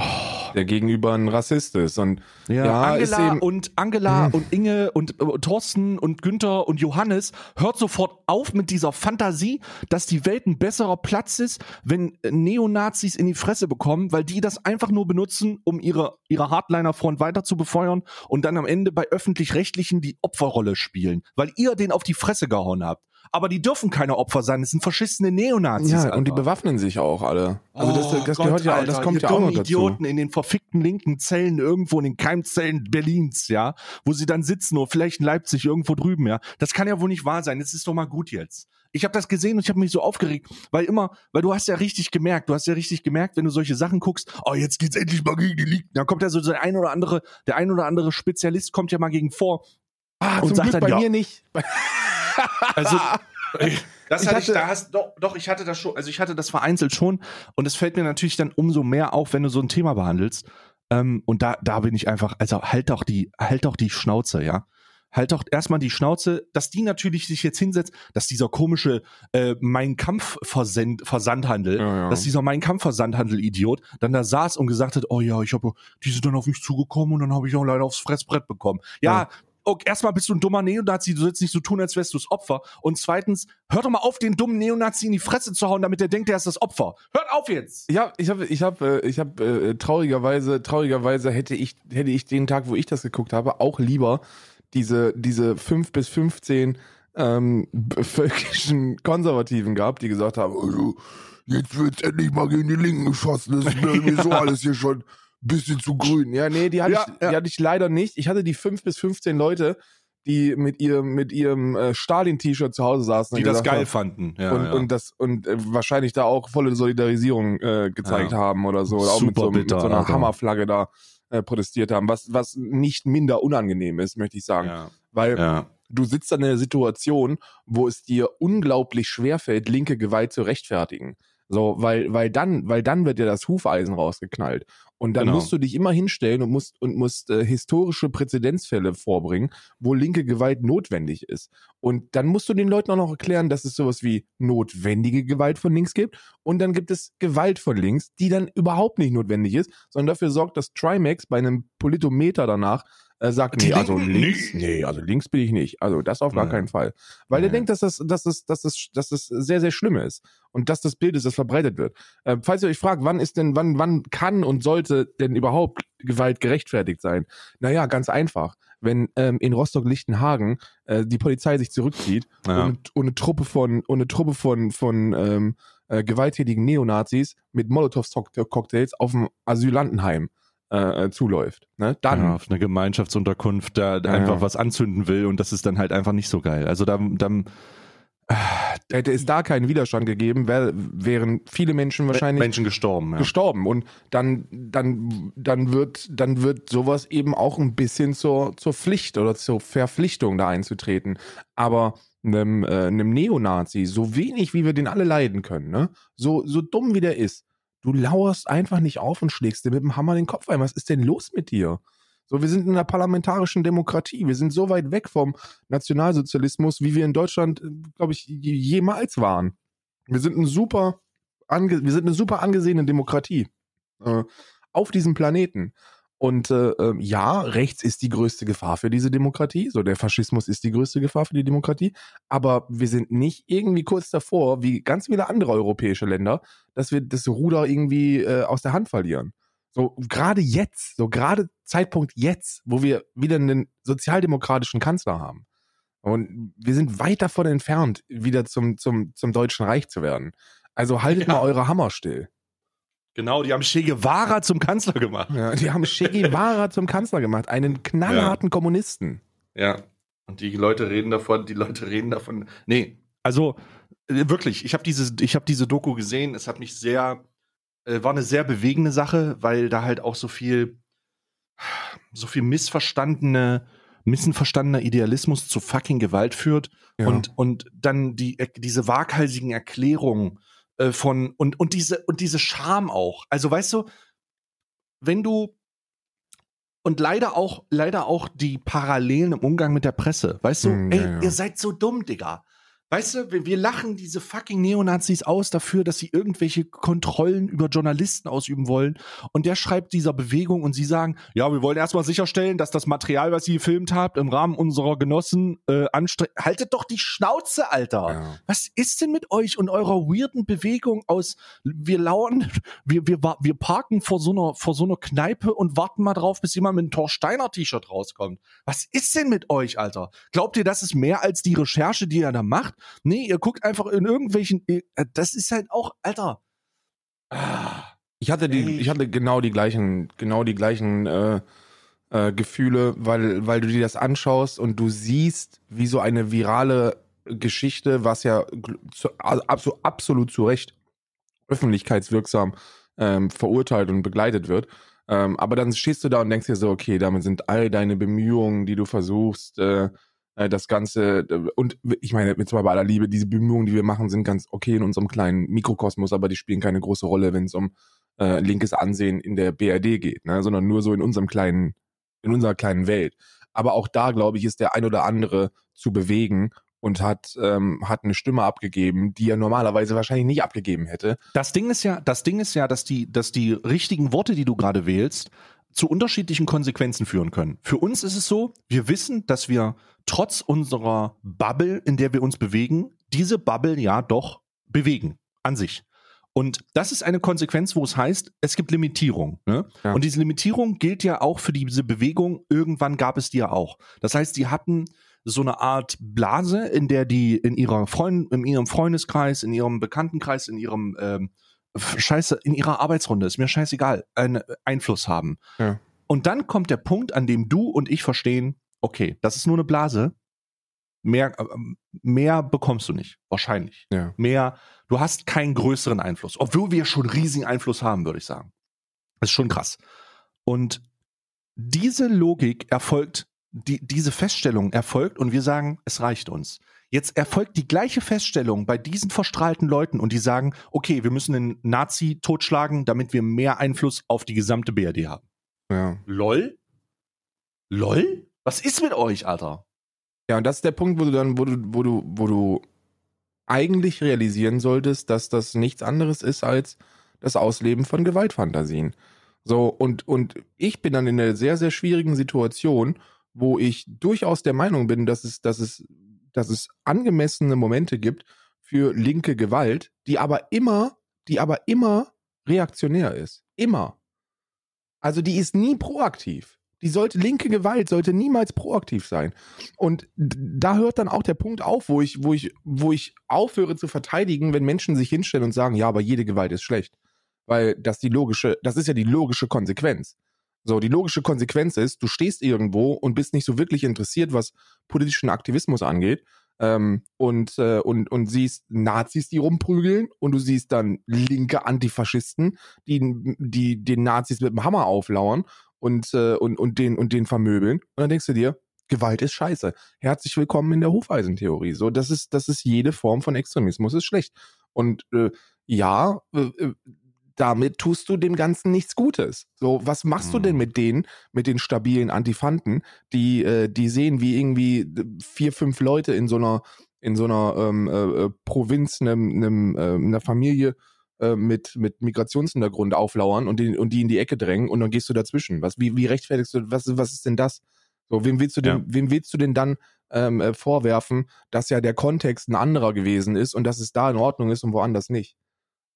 der Gegenüber ein Rassist ist. Und Ja, Ja, ist Angela eben- und Angela Hm. und Inge und äh, Thorsten und Günther und Johannes hört sofort auf mit dieser Fantasie, dass die Welt ein besserer Platz ist, wenn Neonazis in die Fresse bekommen, weil die das einfach nur benutzen, um ihre, ihre Hardliner-Front weiter zu befeuern und dann am Ende bei öffentlich-rechtlichen die Opferrolle spielen, weil ihr den auf die Fresse gehauen habt. Aber die dürfen keine Opfer sein, es sind verschissene Neonazis. ja, und die bewaffnen sich auch alle. Also das, Oh das Gott, gehört ja, Alter, das kommt ja auch noch dazu. Idioten in den verfickten linken Zellen irgendwo in den Keimzellen Berlins, ja, wo sie dann sitzen oder vielleicht in Leipzig irgendwo drüben, ja. Das kann ja wohl nicht wahr sein. Das ist doch mal gut jetzt. Ich habe das gesehen und ich habe mich so aufgeregt, weil immer, weil du hast ja richtig gemerkt, du hast ja richtig gemerkt, wenn du solche Sachen guckst, oh, jetzt geht's endlich mal gegen die Linken. Dann kommt ja so der ein oder andere, der ein oder andere Spezialist kommt ja mal gegen vor. Ah, und zum sagt Glück dann, bei ja. mir nicht. Also das Ich hatte ich, hatte- da hast doch, doch, ich hatte das schon, also ich hatte das vereinzelt schon und es fällt mir natürlich dann umso mehr auf, wenn du so ein Thema behandelst. Ähm, und da, da bin ich einfach, also halt doch die, halt doch die Schnauze, ja. Halt doch erstmal die Schnauze, dass die natürlich sich jetzt hinsetzt, dass dieser komische äh, Mein Kampf -Versend Versandhandel, Ja, ja. dass dieser Mein Kampf Versandhandel Idiot dann da saß und gesagt hat, oh ja, ich habe, die sind dann auf mich zugekommen und dann habe ich auch leider aufs Fressbrett bekommen. Ja, Ja. Okay, erstmal bist du ein dummer Neonazi, du sollst nicht so tun, als wärst du das Opfer. Und zweitens, hör doch mal auf, den dummen Neonazi in die Fresse zu hauen, damit der denkt, er ist das Opfer. Hört auf jetzt! Habe, ich habe, ich habe, äh, ich habe äh, traurigerweise, traurigerweise hätte ich, hätte ich den Tag, wo ich das geguckt habe, auch lieber diese, diese fünf bis 15 ähm, völkischen Konservativen gehabt, die gesagt haben, also, jetzt wird's endlich mal gegen die Linken geschossen, das ist mir irgendwie so alles hier schon bisschen zu grün. Ja, nee, die hatte, Ja, ich, ja. die hatte ich leider nicht. Ich hatte die fünf bis 15 Leute, die mit ihrem, mit ihrem äh, Stalin-T-Shirt zu Hause saßen Die das geil haben, fanden. Ja, und, ja. und das und äh, wahrscheinlich da auch volle Solidarisierung äh, gezeigt Ja. haben oder so. Oder auch mit so, mit bitter, so einer Alter. Hammerflagge da äh, protestiert haben, was, was nicht minder unangenehm ist, möchte ich sagen. ja, Weil ja. du sitzt dann in einer Situation, wo es dir unglaublich schwerfällt, linke Gewalt zu rechtfertigen. So, weil, weil dann, weil dann wird dir das Hufeisen rausgeknallt. Und dann Genau. musst du dich immer hinstellen und musst, und musst äh, historische Präzedenzfälle vorbringen, wo linke Gewalt notwendig ist. Und dann musst du den Leuten auch noch erklären, dass es sowas wie notwendige Gewalt von links gibt. Und dann gibt es Gewalt von links, die dann überhaupt nicht notwendig ist, sondern dafür sorgt, dass Trimax bei einem Politometer danach sagt, Die nee, also links, nee, also links bin ich nicht. Also das auf gar keinen Fall. Weil er Nee. denkt, dass das, dass das, dass das, dass das sehr, sehr schlimm ist. Und dass das Bild ist, das verbreitet wird. Äh, falls ihr euch fragt, wann ist denn, wann, wann kann und sollte denn überhaupt Gewalt gerechtfertigt sein? Naja, ganz einfach. Wenn ähm, in Rostock-Lichtenhagen äh, die Polizei sich zurückzieht Ja. und, und eine Truppe von, und eine Truppe von, von ähm, äh, gewalttätigen Neonazis mit Molotow-Cocktails auf dem Asylantenheim äh, äh, zuläuft. Ne? Dann, ja, auf eine Gemeinschaftsunterkunft, da Ja, einfach ja. was anzünden will und das ist dann halt einfach nicht so geil. Also da, dann hätte es da keinen Widerstand gegeben, wär, wären viele Menschen wahrscheinlich Menschen gestorben. Ja. gestorben. Und dann, dann, dann wird, dann wird sowas eben auch ein bisschen zur, zur Pflicht oder zur Verpflichtung da einzutreten. Aber einem, äh, einem Neonazi, so wenig wie wir den alle leiden können, ne? so, so dumm wie der ist, du lauerst einfach nicht auf und schlägst dir mit dem Hammer den Kopf ein. Was ist denn los mit dir? So, wir sind in einer parlamentarischen Demokratie. Wir sind so weit weg vom Nationalsozialismus, wie wir in Deutschland, glaube ich, je- jemals waren. Wir sind ein super, wir sind eine super angesehene Demokratie äh, auf diesem Planeten. Und äh, äh, ja, rechts ist die größte Gefahr für diese Demokratie. So, der Faschismus ist die größte Gefahr für die Demokratie. Aber wir sind nicht irgendwie kurz davor, wie ganz viele andere europäische Länder, dass wir das Ruder irgendwie äh, aus der Hand verlieren. So, gerade jetzt, so gerade Zeitpunkt jetzt, wo wir wieder einen sozialdemokratischen Kanzler haben. Und wir sind weit davon entfernt, wieder zum, zum, zum Deutschen Reich zu werden. Also haltet Ja. mal eure Hammer still. Genau, die haben Che Guevara zum Kanzler gemacht. Ja, die haben Che Guevara zum Kanzler gemacht, einen knallharten Kommunisten. Ja. Und die Leute reden davon, die Leute reden davon. Nee, also äh, wirklich, ich habe diese, ich habe diese Doku gesehen. Es hat mich sehr, äh, war eine sehr bewegende Sache, weil da halt auch so viel, so viel missverstandene, missverstandener Idealismus zu fucking Gewalt führt Ja. und und dann die äh, diese waghalsigen Erklärungen äh, von und und diese und diese Scham auch. Also weißt du, wenn du und leider auch leider auch die Parallelen im Umgang mit der Presse. Weißt du, Hm, ey, ja, ja. ihr seid so dumm, Digga. Weißt du, wir, wir lachen diese fucking Neonazis aus dafür, dass sie irgendwelche Kontrollen über Journalisten ausüben wollen. Und der schreibt dieser Bewegung und sie sagen, ja, wir wollen erstmal sicherstellen, dass das Material, was ihr gefilmt habt, im Rahmen unserer Genossen äh, anstrengt. Haltet doch die Schnauze, Alter. Ja. Was ist denn mit euch und eurer weirden Bewegung aus, wir lauern, wir, wir, wir parken vor so einer, vor so einer Kneipe und warten mal drauf, bis jemand mit einem Thorsteiner T-Shirt rauskommt. Was ist denn mit euch, Alter? Glaubt ihr, das ist mehr als die Recherche, die ihr da macht? Nee, ihr guckt einfach in irgendwelchen, äh, das ist halt auch, Alter. Ah, Ich hatte die, Ey. ich hatte genau die gleichen, genau die gleichen äh, äh, Gefühle, weil, weil du dir das anschaust und du siehst, wie so eine virale Geschichte, was ja zu, also abso, absolut zu Recht öffentlichkeitswirksam ähm, verurteilt und begleitet wird. Ähm, aber dann stehst du da und denkst dir so, okay, damit sind all deine Bemühungen, die du versuchst, äh, das Ganze, äh, und ich meine, mit zwar bei aller Liebe, diese Bemühungen, die wir machen, sind ganz okay in unserem kleinen Mikrokosmos, aber die spielen keine große Rolle, wenn es um äh, linkes Ansehen in der BRD geht, ne? sondern nur so in unserem kleinen, in unserer kleinen Welt. Aber auch da, glaube ich, ist der ein oder andere zu bewegen und hat, ähm, hat eine Stimme abgegeben, die er normalerweise wahrscheinlich nicht abgegeben hätte. Das Ding ist ja, das Ding ist ja, dass die, dass die richtigen Worte, die du gerade wählst, zu unterschiedlichen Konsequenzen führen können. Für uns ist es so, wir wissen, dass wir trotz unserer Bubble, in der wir uns bewegen, diese Bubble ja doch bewegen an sich. Und das ist eine Konsequenz, wo es heißt, es gibt Limitierung. Ne? Ja. Und diese Limitierung gilt ja auch für diese Bewegung. Irgendwann gab es die ja auch. Das heißt, die hatten so eine Art Blase, in der die in ihrer Freund, in ihrem Freundeskreis, in ihrem Bekanntenkreis, in ihrem ähm, Scheiße, in ihrer Arbeitsrunde, ist mir scheißegal, einen Einfluss haben. Ja. Und dann kommt der Punkt, an dem du und ich verstehen, okay, das ist nur eine Blase. Mehr, ähm, mehr bekommst du nicht, wahrscheinlich. Ja. Mehr, du hast keinen größeren Einfluss. Obwohl wir schon riesigen Einfluss haben, würde ich sagen. Das ist schon krass. Und diese Logik erfolgt, die, diese Feststellung erfolgt und wir sagen, es reicht uns. Jetzt erfolgt die gleiche Feststellung bei diesen verstrahlten Leuten und die sagen, okay, wir müssen einen Nazi totschlagen, damit wir mehr Einfluss auf die gesamte BRD haben. Ja. LOL? LOL? Was ist mit euch, Alter? Ja, und das ist der Punkt, wo du dann, wo du, wo du, wo du eigentlich realisieren solltest, dass das nichts anderes ist als das Ausleben von Gewaltfantasien. So, und, und ich bin dann in einer sehr, sehr schwierigen Situation, wo ich durchaus der Meinung bin, dass es, dass es, dass es angemessene Momente gibt für linke Gewalt, die aber immer, die aber immer reaktionär ist. Immer. Also die ist nie proaktiv. Die sollte, linke Gewalt sollte niemals proaktiv sein. Und da hört dann auch der Punkt auf, wo ich, wo ich, wo ich aufhöre zu verteidigen, wenn Menschen sich hinstellen und sagen, ja, aber jede Gewalt ist schlecht. Weil das die logische, das ist ja die logische Konsequenz. So, die logische Konsequenz ist, du stehst irgendwo und bist nicht so wirklich interessiert, was politischen Aktivismus angeht, ähm, und, äh, und, und siehst Nazis, die rumprügeln und du siehst dann linke Antifaschisten, die, die den Nazis mit dem Hammer auflauern und, äh, und, und, den, und den vermöbeln. Und dann denkst du dir, Gewalt ist scheiße. Herzlich willkommen in der Hufeisentheorie. So, das ist, das ist jede Form von Extremismus ist schlecht. Und äh, ja, äh, äh damit tust du dem Ganzen nichts Gutes. So, was machst du denn mhm. mit denen, mit den stabilen Antifanten, die, äh, die sehen, wie irgendwie vier, fünf Leute in so einer, in so einer ähm, äh, äh Provinz, einem, einem, äh, einer Familie äh, mit, mit Migrationshintergrund auflauern und die, und die in die Ecke drängen und dann gehst du dazwischen. Was, wie, wie rechtfertigst du, was, was ist denn das? So, wem willst du denn, ja. wem willst du denn dann ähm, äh, vorwerfen, dass ja der Kontext ein anderer gewesen ist und dass es da in Ordnung ist und woanders nicht?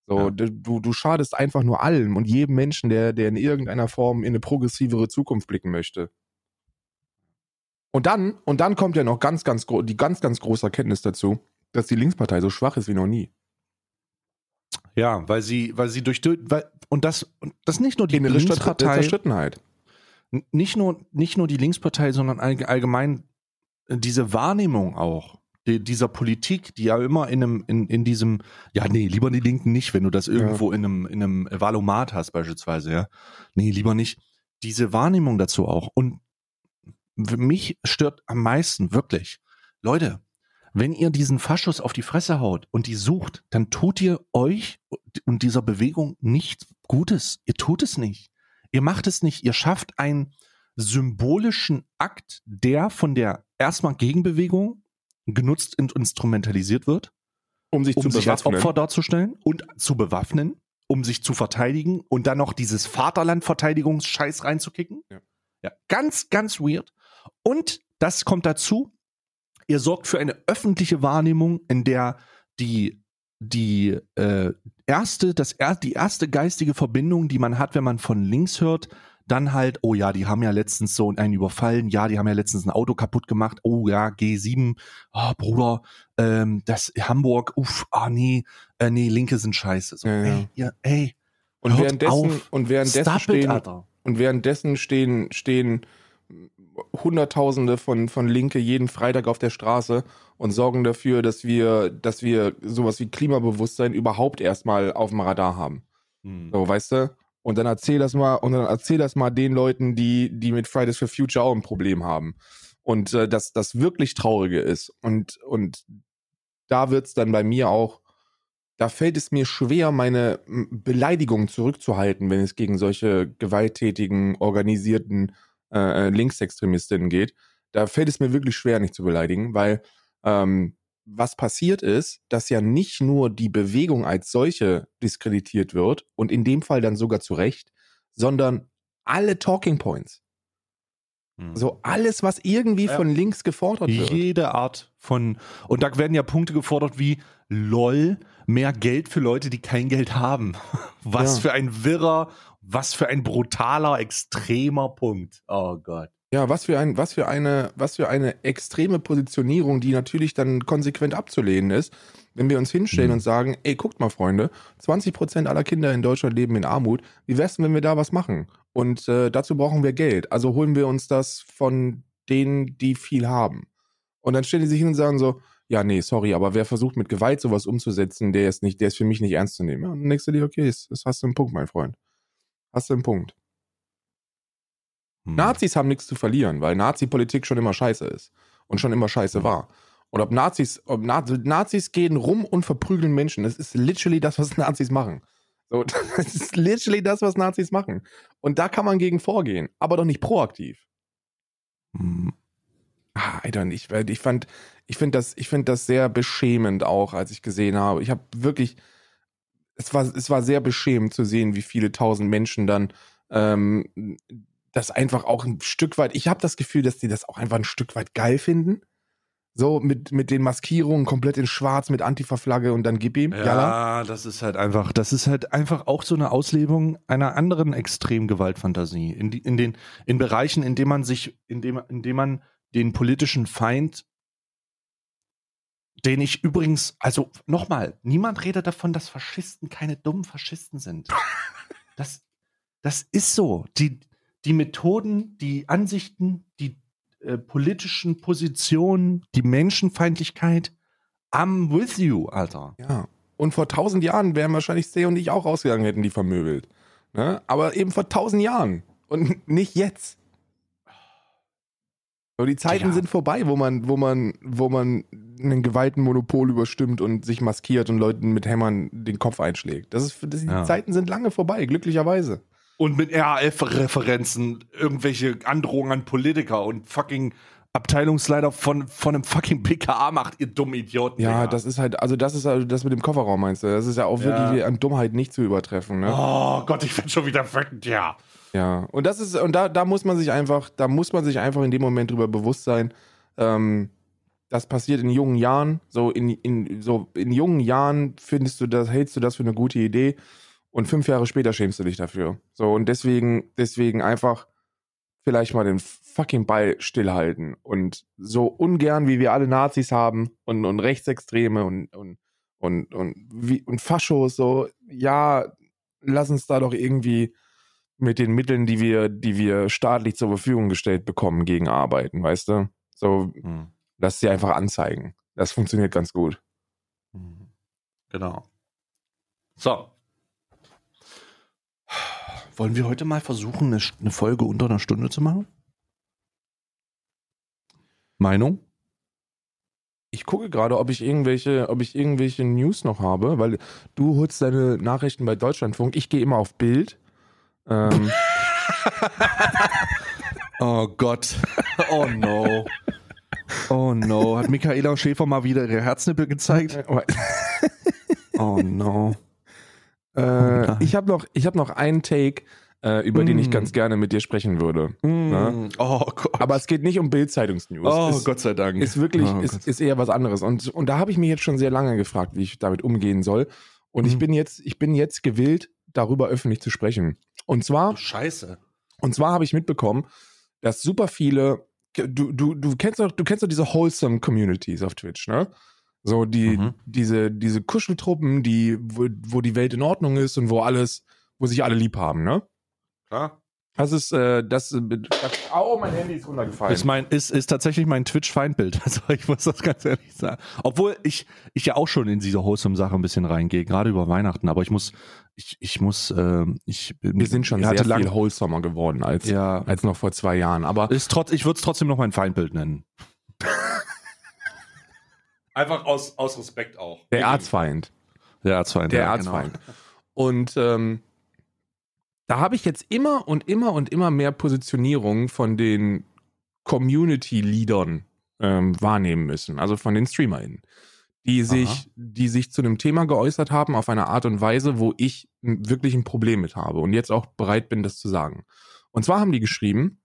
So, ja. du, du schadest einfach nur allem und jedem Menschen, der, der in irgendeiner Form in eine progressivere Zukunft blicken möchte. Und dann, und dann kommt ja noch ganz, ganz die ganz, ganz große Erkenntnis dazu, dass die Linkspartei so schwach ist wie noch nie. Ja, weil sie, weil sie durch, weil, und das, und das nicht nur die Innere Linkspartei, Zerstrittenheit. Nicht nur, nicht nur die Linkspartei, sondern allgemein diese Wahrnehmung auch die, dieser Politik, die ja immer in einem, in, in diesem, ja, nee, lieber die Linken nicht, wenn du das irgendwo ja. in einem, in einem Valomat hast, beispielsweise, ja. Nee, lieber nicht. Diese Wahrnehmung dazu auch. Und mich stört am meisten, wirklich. Leute, wenn ihr diesen Faschus auf die Fresse haut und die sucht, dann tut ihr euch und dieser Bewegung nichts Gutes. Ihr tut es nicht. Ihr macht es nicht. Ihr schafft einen symbolischen Akt, der von der erstmal Gegenbewegung genutzt und instrumentalisiert wird, um sich, um zu sich als Opfer darzustellen und zu bewaffnen, um sich zu verteidigen und dann noch dieses Vaterlandverteidigungsscheiß reinzukicken. Ja. ja, ganz, ganz weird. Und das kommt dazu, ihr sorgt für eine öffentliche Wahrnehmung, in der die die äh, erste, das er, die erste geistige Verbindung, die man hat, wenn man von links hört, dann halt, oh ja, die haben ja letztens so einen überfallen, ja, die haben ja letztens ein Auto kaputt gemacht, oh ja, G7, oh Bruder, ähm, das Hamburg, uff, ah nee, äh, nee, Linke sind scheiße. So, ja, ey, ja, ey. Und währenddessen, und währenddessen stehen, it, und währenddessen stehen, stehen Hunderttausende von, von Linke jeden Freitag auf der Straße und sorgen dafür, dass wir, dass wir sowas wie Klimabewusstsein überhaupt erstmal auf dem Radar haben. Hm. So, weißt du? Und dann erzähl das mal, und dann erzähl das mal den Leuten, die, die mit Fridays for Future auch ein Problem haben. Und äh, dass das wirklich Traurige ist. Und, und da wird's dann bei mir auch, da fällt es mir schwer, meine Beleidigungen zurückzuhalten, wenn es gegen solche gewalttätigen, organisierten äh, äh, Linksextremistinnen geht. Da fällt es mir wirklich schwer, nicht zu beleidigen, weil ähm, was passiert ist, dass ja nicht nur die Bewegung als solche diskreditiert wird und in dem Fall dann sogar zu Recht, sondern alle Talking Points. Hm. So alles, was irgendwie ja. von links gefordert wird. Jede Art von, und da werden ja Punkte gefordert wie, lol, mehr Geld für Leute, die kein Geld haben. Was ja. für ein wirrer, was für ein brutaler, extremer Punkt. Oh Gott. Ja, was für ein, was für eine, was für eine extreme Positionierung, die natürlich dann konsequent abzulehnen ist, wenn wir uns hinstellen mhm. und sagen, ey, guckt mal, Freunde, 20 Prozent aller Kinder in Deutschland leben in Armut. Wie wär's denn, wenn wir da was machen? Und äh, dazu brauchen wir Geld. Also holen wir uns das von denen, die viel haben. Und dann stellen die sich hin und sagen so, ja, nee, sorry, aber wer versucht mit Gewalt sowas umzusetzen, der ist nicht, der ist für mich nicht ernst zu nehmen. Und dann denkst du dir, okay, das, das hast du einen Punkt, mein Freund. Hast du einen Punkt. Hm. Nazis haben nichts zu verlieren, weil Nazi-Politik schon immer scheiße ist und schon immer scheiße hm. war. Und ob Nazis, ob Na Nazis gehen rum und verprügeln Menschen, das ist literally das, was Nazis machen. So, das ist literally das, was Nazis machen. Und da kann man gegen vorgehen, aber doch nicht proaktiv. Hm. Ah, I don't, ich, ich fand, ich finde das, ich finde das sehr beschämend auch, als ich gesehen habe. Ich habe wirklich, es war, es war sehr beschämend zu sehen, wie viele tausend Menschen dann ähm, das einfach auch ein Stück weit, ich habe das Gefühl, dass die das auch einfach ein Stück weit geil finden. So mit, mit den Maskierungen komplett in schwarz mit Antifa-Flagge und dann gib ihm. Ja, Jalla. das ist halt einfach, das ist halt einfach auch so eine Auslebung einer anderen Extremgewaltfantasie. In, die, in den, in Bereichen, in denen man sich, in dem, in dem man den politischen Feind, den ich übrigens, also nochmal, niemand redet davon, dass Faschisten keine dummen Faschisten sind. Das, das ist so. Die, die Methoden, die Ansichten, die äh, politischen Positionen, die Menschenfeindlichkeit, I'm with you, Alter. Ja. Und vor tausend Jahren wären wahrscheinlich Stay und ich auch rausgegangen, hätten die vermöbelt. Ne? Aber eben vor tausend Jahren. Und nicht jetzt. So, die Zeiten Ja. sind vorbei, wo man, wo man, wo man einen Gewaltenmonopol überstimmt und sich maskiert und Leuten mit Hämmern den Kopf einschlägt. Das ist, das, die Ja. Zeiten sind lange vorbei, glücklicherweise. Und mit RAF-Referenzen, irgendwelche Androhungen an Politiker und fucking Abteilungsleiter von, von einem fucking BKA macht, ihr dummen Idioten. Ja, Digga. das ist halt, also das ist also das mit dem Kofferraum, meinst du? Das ist ja auch Ja. wirklich an Dummheit nicht zu übertreffen, ne? Oh Gott, ich bin schon wieder wütend, ja. Ja, und das ist, und da, da muss man sich einfach, da muss man sich einfach in dem Moment drüber bewusst sein, ähm, das passiert in jungen Jahren, so in, in, so in jungen Jahren findest du das, hältst du das für eine gute Idee und fünf Jahre später schämst du dich dafür. So, und deswegen, deswegen einfach vielleicht mal den fucking Ball stillhalten und so ungern, wie wir alle Nazis haben und, und Rechtsextreme und, und, und, und, wie, und Faschos, so, ja, lass uns da doch irgendwie mit den Mitteln, die wir, die wir staatlich zur Verfügung gestellt bekommen, gegen arbeiten, weißt du? So, Hm. lass sie einfach anzeigen. Das funktioniert ganz gut. Hm. Genau. So. Wollen wir heute mal versuchen, eine, Folge unter einer Stunde zu machen? Meinung? Ich gucke gerade, ob ich irgendwelche, ob ich irgendwelche News noch habe, weil du holst deine Nachrichten bei Deutschlandfunk. Ich gehe immer auf Bild. Ähm, Oh Gott. Oh no. Oh no. Hat Michaela Schäfer mal wieder ihre Herznippel gezeigt? Oh no. Äh, ich habe noch, ich habe noch einen Take, äh, über den ich Mm. ganz gerne mit dir sprechen würde. Mm. Oh Gott. Aber es geht nicht um Bild-Zeitungsnews. oh es, Gott sei Dank. ist wirklich, Oh ist, ist eher was anderes. Und, und da habe ich mich jetzt schon sehr lange gefragt, wie ich damit umgehen soll. Und ich Mhm. bin jetzt, ich bin jetzt gewillt, darüber öffentlich zu sprechen. Und zwar, Scheiße. und zwar habe ich mitbekommen, dass super viele, du, du, du kennst doch, du kennst doch diese wholesome Communities auf Twitch, ne? So die, Mhm. diese, diese Kuscheltruppen, die, wo, wo die Welt in Ordnung ist und wo alles, wo sich alle lieb haben, ne? Klar. Das ist, äh, das, äh, das oh, mein Handy ist runtergefallen. Ist, mein, ist, ist tatsächlich mein Twitch-Feindbild. Also ich muss das ganz ehrlich sagen. Obwohl ich, ich ja auch schon in diese Wholesome-Sache ein bisschen reingehe, gerade über Weihnachten. Aber ich muss, ich, ich muss, ähm, ich Wir sind schon sehr viel wholesomer geworden als, Ja, als noch vor zwei Jahren. Aber ist trotz, ich würde es trotzdem noch mein Feindbild nennen. Einfach aus, aus Respekt auch. der Erzfeind. Der Erzfeind. Der ja, Erzfeind. Und ähm, da habe ich jetzt immer und immer und immer mehr Positionierung von den Community-Leadern ähm, wahrnehmen müssen, also von den StreamerInnen, die sich, die sich zu einem Thema geäußert haben auf eine Art und Weise, wo ich wirklich ein Problem mit habe und jetzt auch bereit bin, das zu sagen. Und zwar haben die geschrieben,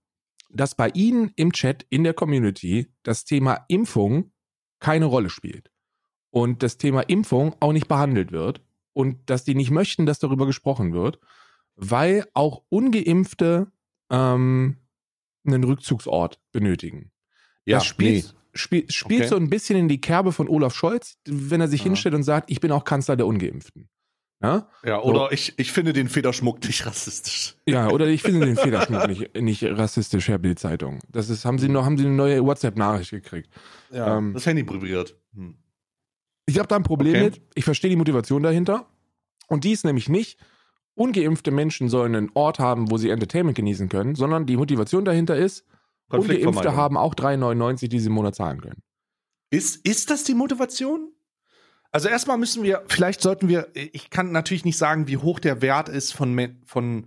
dass bei ihnen im Chat in der Community das Thema Impfung keine Rolle spielt und das Thema Impfung auch nicht behandelt wird und dass die nicht möchten, dass darüber gesprochen wird, weil auch ungeimpfte ähm, einen Rückzugsort benötigen. Ja, das spielt, nee. spiel, spielt Okay. so ein bisschen in die Kerbe von Olaf Scholz, wenn er sich Aha. hinstellt und sagt, ich bin auch Kanzler der Ungeimpften. Ja, Ja, oder ich, ich finde den Federschmuck nicht rassistisch. ja oder ich finde den Federschmuck nicht, nicht rassistisch, Herr Bild-Zeitung. Das ist, haben Sie noch, haben Sie eine neue WhatsApp-Nachricht gekriegt. Ja, Ähm, das Handy vibriert. Hm. Ich habe da ein Problem Okay. mit. Ich verstehe die Motivation dahinter. Und die ist nämlich nicht, ungeimpfte Menschen sollen einen Ort haben, wo sie Entertainment genießen können, sondern die Motivation dahinter ist, ungeimpfte haben auch 3,99, die sie im Monat zahlen können. Ist, ist das die Motivation? Also erstmal müssen wir, vielleicht sollten wir, ich kann natürlich nicht sagen, wie hoch der Wert ist von, von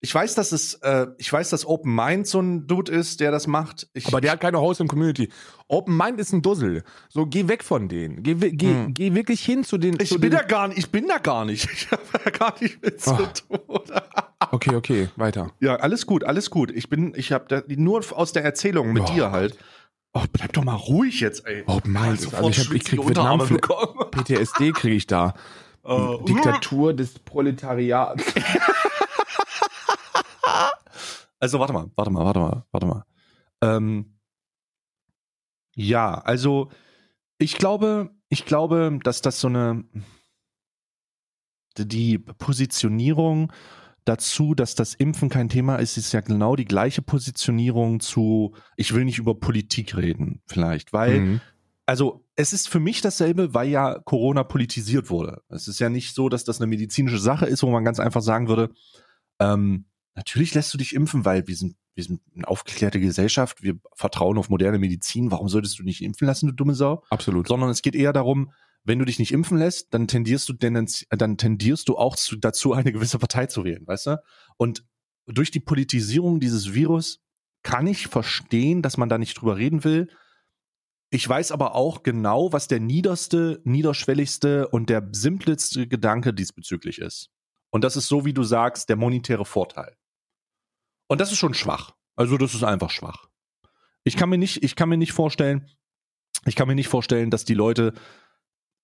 ich weiß, dass es, äh, ich weiß, dass Open Mind so ein Dude ist, der das macht. Ich, Aber der hat keine Host und Community. Open Mind ist ein Dussel. So, geh weg von denen. Geh, geh, Hm. geh wirklich hin zu den. ich zu bin den da gar nicht, ich bin da gar nicht. Ich habe da gar nicht mit zu Ach. tun. Okay, okay, weiter. Ja, alles gut, alles gut. Ich bin, ich habe da nur aus der Erzählung mit Oh dir halt. Oh, bleib doch mal ruhig jetzt, ey. Open Mind. Sofort Also ich, hab, ich krieg Vietnam bekommen. PTSD kriege ich da. Oh. Diktatur des Proletariats. Also warte mal, warte mal, warte mal, warte mal. Ähm, ja, also ich glaube, ich glaube, dass das so eine die Positionierung dazu, dass das Impfen kein Thema ist, ist ja genau die gleiche Positionierung zu, ich will nicht über Politik reden, vielleicht, weil Mhm. also es ist für mich dasselbe, weil ja Corona politisiert wurde. Es ist ja nicht so, dass das eine medizinische Sache ist, wo man ganz einfach sagen würde, ähm, natürlich lässt du dich impfen, weil wir sind, wir sind eine aufgeklärte Gesellschaft, wir vertrauen auf moderne Medizin, warum solltest du dich impfen lassen, du dumme Sau? Absolut. Sondern es geht eher darum, wenn du dich nicht impfen lässt, dann tendierst du tendenz- dann tendierst du auch zu, dazu, eine gewisse Partei zu wählen, weißt du? Und durch die Politisierung dieses Virus kann ich verstehen, dass man da nicht drüber reden will. Ich weiß aber auch genau, was der niederste, niederschwelligste und der simpleste Gedanke diesbezüglich ist. Und das ist so, wie du sagst, der monetäre Vorteil. Und das ist schon schwach. Also das ist einfach schwach. Ich kann mir nicht, ich kann mir nicht vorstellen, ich kann mir nicht vorstellen, dass die Leute,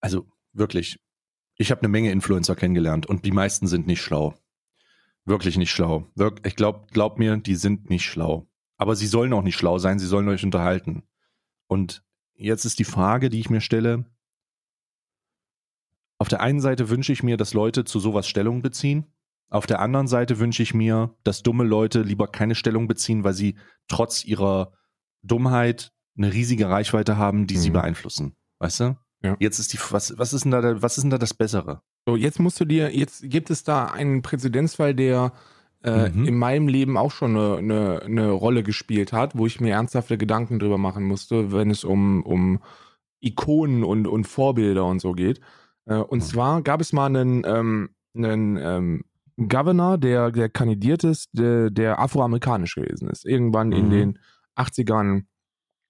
also wirklich, ich habe eine Menge Influencer kennengelernt und die meisten sind nicht schlau. Wirklich nicht schlau. Wirk ich glaube, glaub mir, die sind nicht schlau. Aber sie sollen auch nicht schlau sein, sie sollen euch unterhalten. Und jetzt ist die Frage, die ich mir stelle. Auf der einen Seite wünsche ich mir, dass Leute zu sowas Stellung beziehen. Auf der anderen Seite wünsche ich mir, dass dumme Leute lieber keine Stellung beziehen, weil sie trotz ihrer Dummheit eine riesige Reichweite haben, die sie Mhm. beeinflussen. Weißt du? Ja. Jetzt ist die, was, was ist denn da, was ist denn da das Bessere? So, jetzt musst du dir, jetzt gibt es da einen Präzedenzfall, der äh, Mhm. in meinem Leben auch schon eine, eine, eine Rolle gespielt hat, wo ich mir ernsthafte Gedanken drüber machen musste, wenn es um, um Ikonen und, und Vorbilder und so geht. Äh, und Mhm. zwar gab es mal einen, ähm, einen ähm, Governor, der, der kandidiert ist, der, der afroamerikanisch gewesen ist. Irgendwann in Mhm. den 80ern,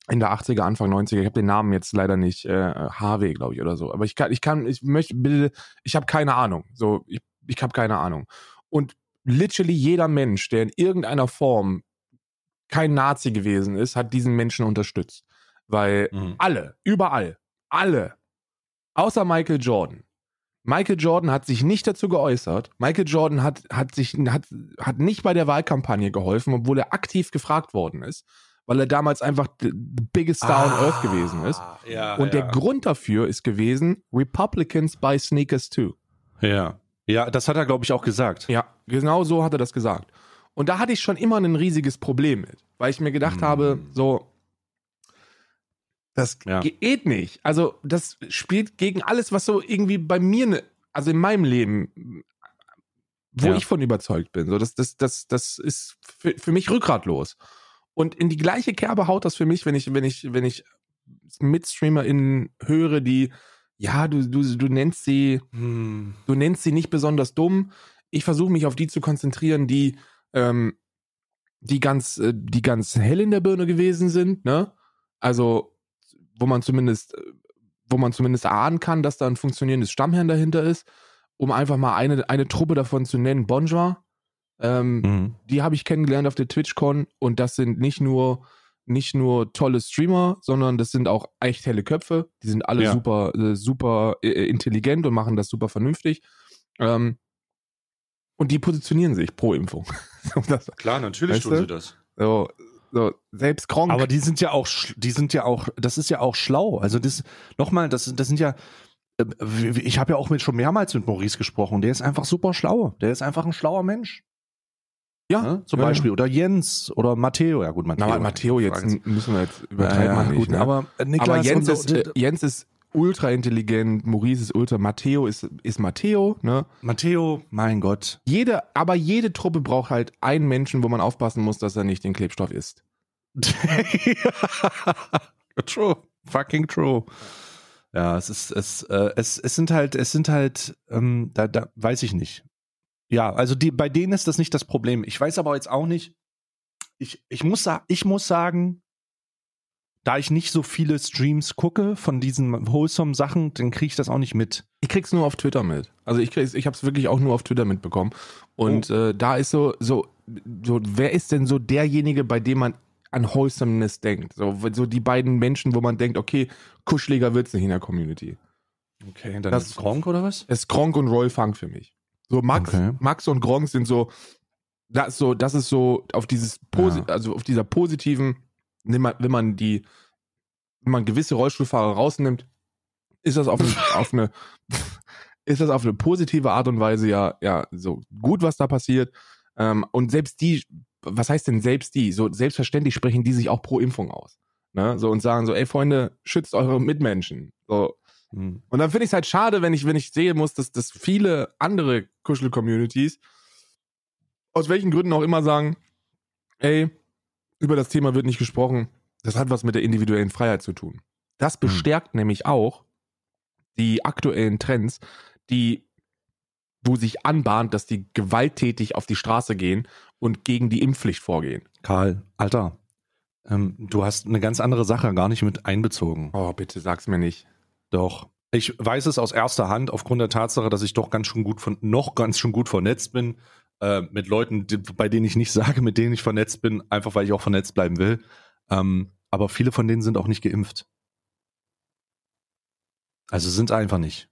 in der 80er, Anfang 90er, ich habe den Namen jetzt leider nicht, äh, Harvey, glaube ich, oder so. Aber ich kann, ich kann, ich möchte bitte, ich habe keine Ahnung. So, ich, ich habe keine Ahnung. Und literally jeder Mensch, der in irgendeiner Form kein Nazi gewesen ist, hat diesen Menschen unterstützt. Weil Mhm. alle, überall, alle, außer Michael Jordan. Michael Jordan hat sich nicht dazu geäußert. Michael Jordan hat, hat sich, hat, hat nicht bei der Wahlkampagne geholfen, obwohl er aktiv gefragt worden ist, weil er damals einfach the biggest star on earth gewesen ist. Ah, Ja, Und der Grund dafür ist gewesen, Republicans buy sneakers too. Ja. Ja, das hat er, glaube ich, auch gesagt. Ja, genau so hat er das gesagt. Und da hatte ich schon immer ein riesiges Problem mit, weil ich mir gedacht Hm. habe, so, das Ja. geht nicht. Also, das spielt gegen alles, was so irgendwie bei mir, ne, also in meinem Leben, wo Ja. ich von überzeugt bin. So, das, das, das, das ist für, für mich rückgratlos. Und in die gleiche Kerbe haut das für mich, wenn ich, wenn ich, wenn ich MitstreamerInnen höre, die, ja, du, du, du nennst sie, Hm. du nennst sie nicht besonders dumm. Ich versuche mich auf die zu konzentrieren, die, ähm, die ganz, äh, die ganz hell in der Birne gewesen sind, ne? Also, wo man zumindest, wo man zumindest ahnen kann, dass da ein funktionierendes Stammhirn dahinter ist, um einfach mal eine, eine Truppe davon zu nennen, Bonjour. Ähm, Mhm. die habe ich kennengelernt auf der TwitchCon und das sind nicht nur nicht nur tolle Streamer, sondern das sind auch echt helle Köpfe. Die sind alle Ja. super äh, super äh, intelligent und machen das super vernünftig. Ähm, und die positionieren sich pro Impfung. Das, Klar, natürlich Weißt tun du? sie das. so, so, selbst Kronk. Aber die sind ja auch, die sind ja auch, das ist ja auch schlau. Also das, nochmal, das, das sind ja, äh, ich habe ja auch mit, schon mehrmals mit Maurice gesprochen. Der ist einfach super schlau. Der ist einfach ein schlauer Mensch. Ja, Ne? Zum ja, Beispiel. Oder Jens oder Matteo. Ja gut, Ja. Matteo. Na, Matteo, jetzt müssen wir jetzt Ja, übertreiben ja, gut, ne? aber äh, Niklas Aber Jens ist, äh, Jens ist ultra intelligent, Maurice ist ultra, Matteo ist, ist Matteo, ne? Matteo, mein Gott. Jede, aber jede Truppe braucht halt einen Menschen, wo man aufpassen muss, dass er nicht den Klebstoff isst. true. Fucking true. Ja, es ist, es, äh, es, es sind halt, es sind halt, ähm, da, da weiß ich nicht. Ja, also die, bei denen ist das nicht das Problem. Ich weiß aber jetzt auch nicht, ich, ich, muss, ich muss sagen, da ich nicht so viele Streams gucke von diesen wholesome Sachen, dann kriege ich das auch nicht mit. Ich krieg's nur auf Twitter mit. Also ich krieg's, ich habe es wirklich auch nur auf Twitter mitbekommen. Und oh. äh, da ist so, so, so, wer ist denn so derjenige, bei dem man an Wholesomeness denkt? So, so die beiden Menschen, wo man denkt, okay, kuscheliger wird's nicht in der Community. Okay, dann das ist Gronk oder was? Es ist Gronk und Roy Funk für mich. So Max, okay. Max und Gronk sind so, das ist so, das ist so auf dieses, Posi ja. also auf dieser positiven wenn man die, wenn man gewisse Rollstuhlfahrer rausnimmt, ist das auf, eine, auf eine, ist das auf eine positive Art und Weise ja, ja, so gut, was da passiert. Ähm, und selbst die, was heißt denn selbst die? So selbstverständlich sprechen die sich auch pro Impfung aus. Ne? So und sagen so, ey Freunde, schützt eure Mitmenschen. So. Mhm. Und dann finde ich es halt schade, wenn ich, wenn ich sehen muss, dass, dass viele andere Kuschel-Communities aus welchen Gründen auch immer sagen, ey, über das Thema wird nicht gesprochen. Das hat was mit der individuellen Freiheit zu tun. Das hm. bestärkt mhm. nämlich auch die aktuellen Trends, die, wo sich anbahnt, dass die gewalttätig auf die Straße gehen und gegen die Impfpflicht vorgehen. Karl, Alter, ähm, du hast eine ganz andere Sache gar nicht mit einbezogen. Oh, bitte sag's mir nicht. Doch. Ich weiß es aus erster Hand aufgrund der Tatsache, dass ich doch ganz schön gut von, noch ganz schön gut vernetzt bin äh, mit Leuten, die, bei denen ich nicht sage, mit denen ich vernetzt bin, einfach weil ich auch vernetzt bleiben will. Ähm, aber viele von denen sind auch nicht geimpft. Also sind einfach nicht.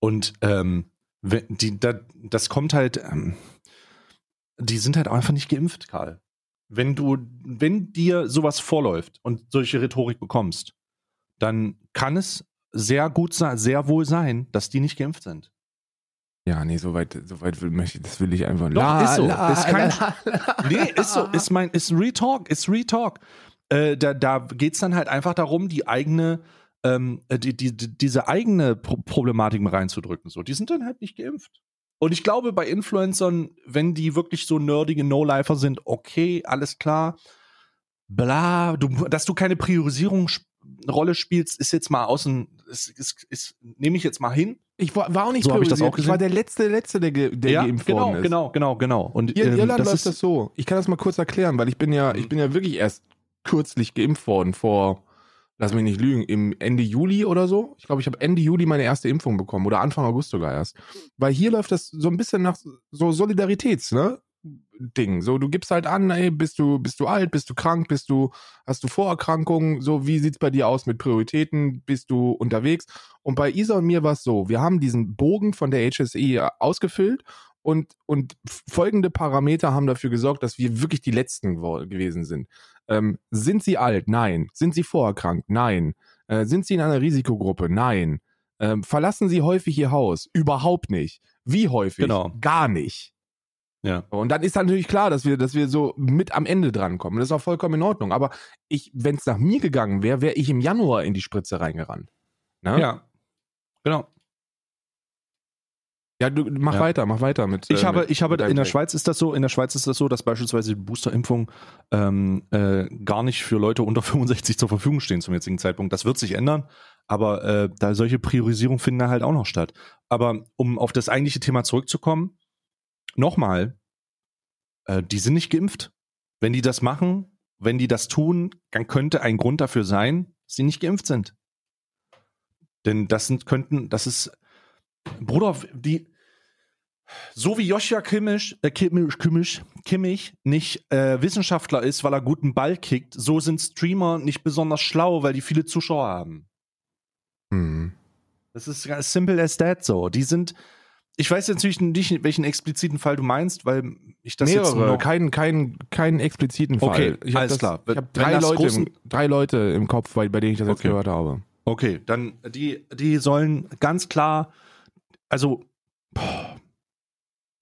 Und ähm, die, da, das kommt halt, ähm, die sind halt einfach nicht geimpft, Karl. Wenn du, wenn dir sowas vorläuft und solche Rhetorik bekommst, dann kann es sehr gut sein, sehr wohl sein, dass die nicht geimpft sind. Ja, nee, soweit so weit will, möchte das will ich einfach. Doch, la, ist so. La, ist kein, la, nee, ist so. Ist mein, ist Retalk, ist Retalk. Äh, da da geht es dann halt einfach darum, die eigene, ähm, äh, die, die, diese eigene Pro Problematik mal reinzudrücken. So, die sind dann halt nicht geimpft. Und ich glaube, bei Influencern, wenn die wirklich so nerdige No-Lifer sind, okay, alles klar. Bla, du, dass du keine Priorisierungsrolle spielst, ist jetzt mal außen, ist, ist, ist, nehme ich jetzt mal hin. Ich war, war auch nicht so ich, das auch ich war der letzte, letzte, der, ge, der ja, geimpft genau, worden ist. Genau, genau, genau. Und Hier in ähm, Irland das läuft das so. Ich kann das mal kurz erklären, weil ich bin ja, ich bin ja wirklich erst kürzlich geimpft worden vor, lass mich nicht lügen, im Ende Juli oder so. Ich glaube, ich habe Ende Juli meine erste Impfung bekommen oder Anfang August sogar erst. Weil hier läuft das so ein bisschen nach so Solidaritäts, ne? Ding. So, du gibst halt an, ey, bist du, bist du alt, bist du krank, bist du, hast du Vorerkrankungen, so, wie sieht's bei dir aus mit Prioritäten, bist du unterwegs? Und bei Isa und mir war es so, wir haben diesen Bogen von der HSE ausgefüllt und, und folgende Parameter haben dafür gesorgt, dass wir wirklich die Letzten gewesen sind. Ähm, sind sie alt? Nein. Sind sie vorerkrankt? Nein. Äh, sind sie in einer Risikogruppe? Nein. Ähm, verlassen sie häufig ihr Haus? Überhaupt nicht. Wie häufig? Genau. Gar nicht. Ja. Und dann ist natürlich klar, dass wir, dass wir so mit am Ende drankommen. Das ist auch vollkommen in Ordnung. Aber ich, wenn es nach mir gegangen wäre, wäre ich im Januar in die Spritze reingerannt. Ne? Ja. Genau. Ja, du mach ja. weiter, mach weiter mit. Ich äh, habe, mit, ich habe in der Schweiz ist das so, in der Schweiz ist das so, dass beispielsweise die Boosterimpfung ähm, äh, gar nicht für Leute unter 65 zur Verfügung stehen zum jetzigen Zeitpunkt. Das wird sich ändern, aber äh, da solche Priorisierungen finden da halt auch noch statt. Aber um auf das eigentliche Thema zurückzukommen, nochmal, äh, die sind nicht geimpft. Wenn die das machen, wenn die das tun, dann könnte ein Grund dafür sein, dass sie nicht geimpft sind. Denn das sind, könnten, das ist, Bruder, die, so wie Joshua Kimmich, äh, Kimmich, Kimmich, Kimmich nicht äh, Wissenschaftler ist, weil er guten Ball kickt, so sind Streamer nicht besonders schlau, weil die viele Zuschauer haben. Mhm. Das ist ganz simple as that so. Die sind, ich weiß jetzt natürlich nicht, welchen expliziten Fall du meinst, weil ich das Mehrere, jetzt nur keinen keinen keinen expliziten Fall. Okay, ich alles das, klar. Ich habe drei Leute, im, drei Leute im Kopf, bei, bei denen ich das okay. jetzt gehört habe. Okay, dann die die sollen ganz klar, also boah,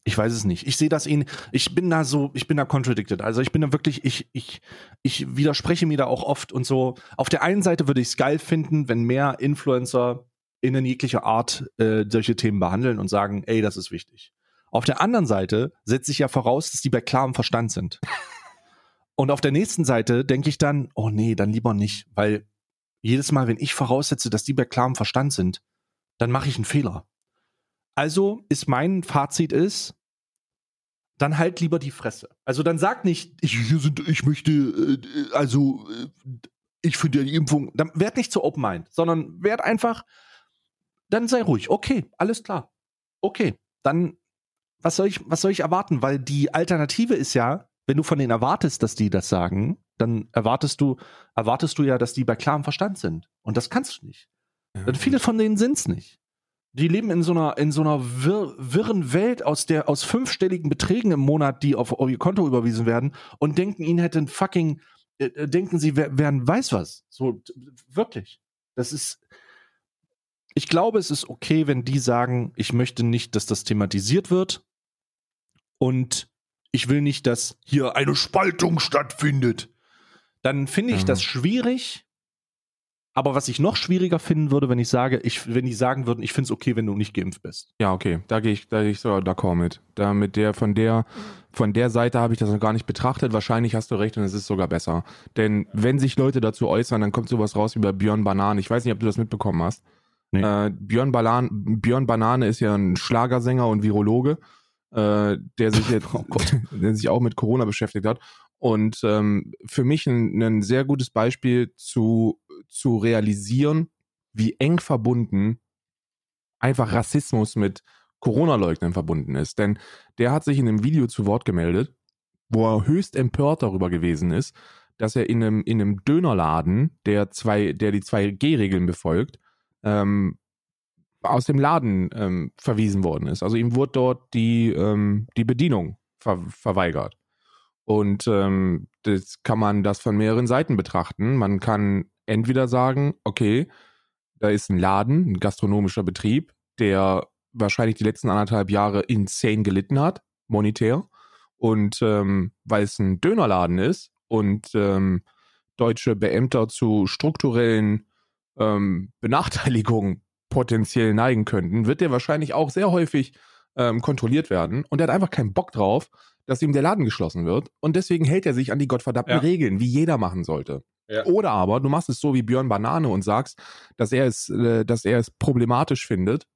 ich weiß es nicht. Ich sehe das ihn. Ich bin da so, ich bin da contradicted. Also ich bin da wirklich, ich, ich, ich widerspreche mir da auch oft und so. Auf der einen Seite würde ich es geil finden, wenn mehr Influencer in jeglicher Art äh, solche Themen behandeln und sagen, ey, das ist wichtig. Auf der anderen Seite setze ich ja voraus, dass die bei klarem Verstand sind. und auf der nächsten Seite denke ich dann, oh nee, dann lieber nicht, weil jedes Mal, wenn ich voraussetze, dass die bei klarem Verstand sind, dann mache ich einen Fehler. Also ist mein Fazit ist, dann halt lieber die Fresse. Also dann sag nicht, ich, sind, ich möchte, äh, also äh, ich finde die Impfung, dann werd nicht zu open mind, sondern werd einfach, dann sei ruhig. Okay, alles klar. Okay, dann was soll ich, was soll ich erwarten? Weil die Alternative ist ja, wenn du von denen erwartest, dass die das sagen, dann erwartest du, erwartest du ja, dass die bei klarem Verstand sind. Und das kannst du nicht. Denn viele von denen sind's nicht. Die leben in so einer, in so einer wirr, wirren Welt aus der, aus fünfstelligen Beträgen im Monat, die auf ihr Konto überwiesen werden und denken, ihnen hätten fucking, äh, äh denken sie, wer, wären weiß was. So, wirklich. Das ist, ich glaube, es ist okay, wenn die sagen, ich möchte nicht, dass das thematisiert wird und ich will nicht, dass hier eine Spaltung stattfindet. Dann finde ich Mhm. das schwierig. Aber was ich noch schwieriger finden würde, wenn ich sage, ich, wenn die sagen würden, ich finde es okay, wenn du nicht geimpft bist. Ja, okay, da gehe ich, da gehe ich sogar d'accord mit. Da mit der, von der, von der Seite habe ich das noch gar nicht betrachtet. Wahrscheinlich hast du recht und es ist sogar besser. Denn wenn sich Leute dazu äußern, dann kommt sowas raus wie bei Björn Banane. Ich weiß nicht, ob du das mitbekommen hast. Nee. Äh, Björn, Balan, Björn Banane ist ja ein Schlagersänger und Virologe, äh, der sich jetzt, Oh der sich auch mit Corona beschäftigt hat. Und ähm, für mich ein, ein sehr gutes Beispiel zu, zu realisieren, wie eng verbunden einfach Rassismus mit Corona-Leugnern verbunden ist. Denn der hat sich in einem Video zu Wort gemeldet, wo er höchst empört darüber gewesen ist, dass er in einem, in einem Dönerladen, der zwei, der die 2G-Regeln befolgt, ähm, aus dem Laden ähm, verwiesen worden ist. Also ihm wurde dort die, ähm, die Bedienung ver verweigert. Und ähm, das kann man das von mehreren Seiten betrachten. Man kann entweder sagen, okay, da ist ein Laden, ein gastronomischer Betrieb, der wahrscheinlich die letzten anderthalb Jahre insane gelitten hat, monetär. Und ähm, weil es ein Dönerladen ist und ähm, deutsche Beämter zu strukturellen ähm, Benachteiligungen potenziell neigen könnten, wird der wahrscheinlich auch sehr häufig ähm, kontrolliert werden. Und er hat einfach keinen Bock drauf, dass ihm der Laden geschlossen wird. Und deswegen hält er sich an die gottverdammten Ja. Regeln, wie jeder machen sollte. Ja. Oder aber du machst es so wie Björn Banane und sagst, dass er es, äh, dass er es problematisch findet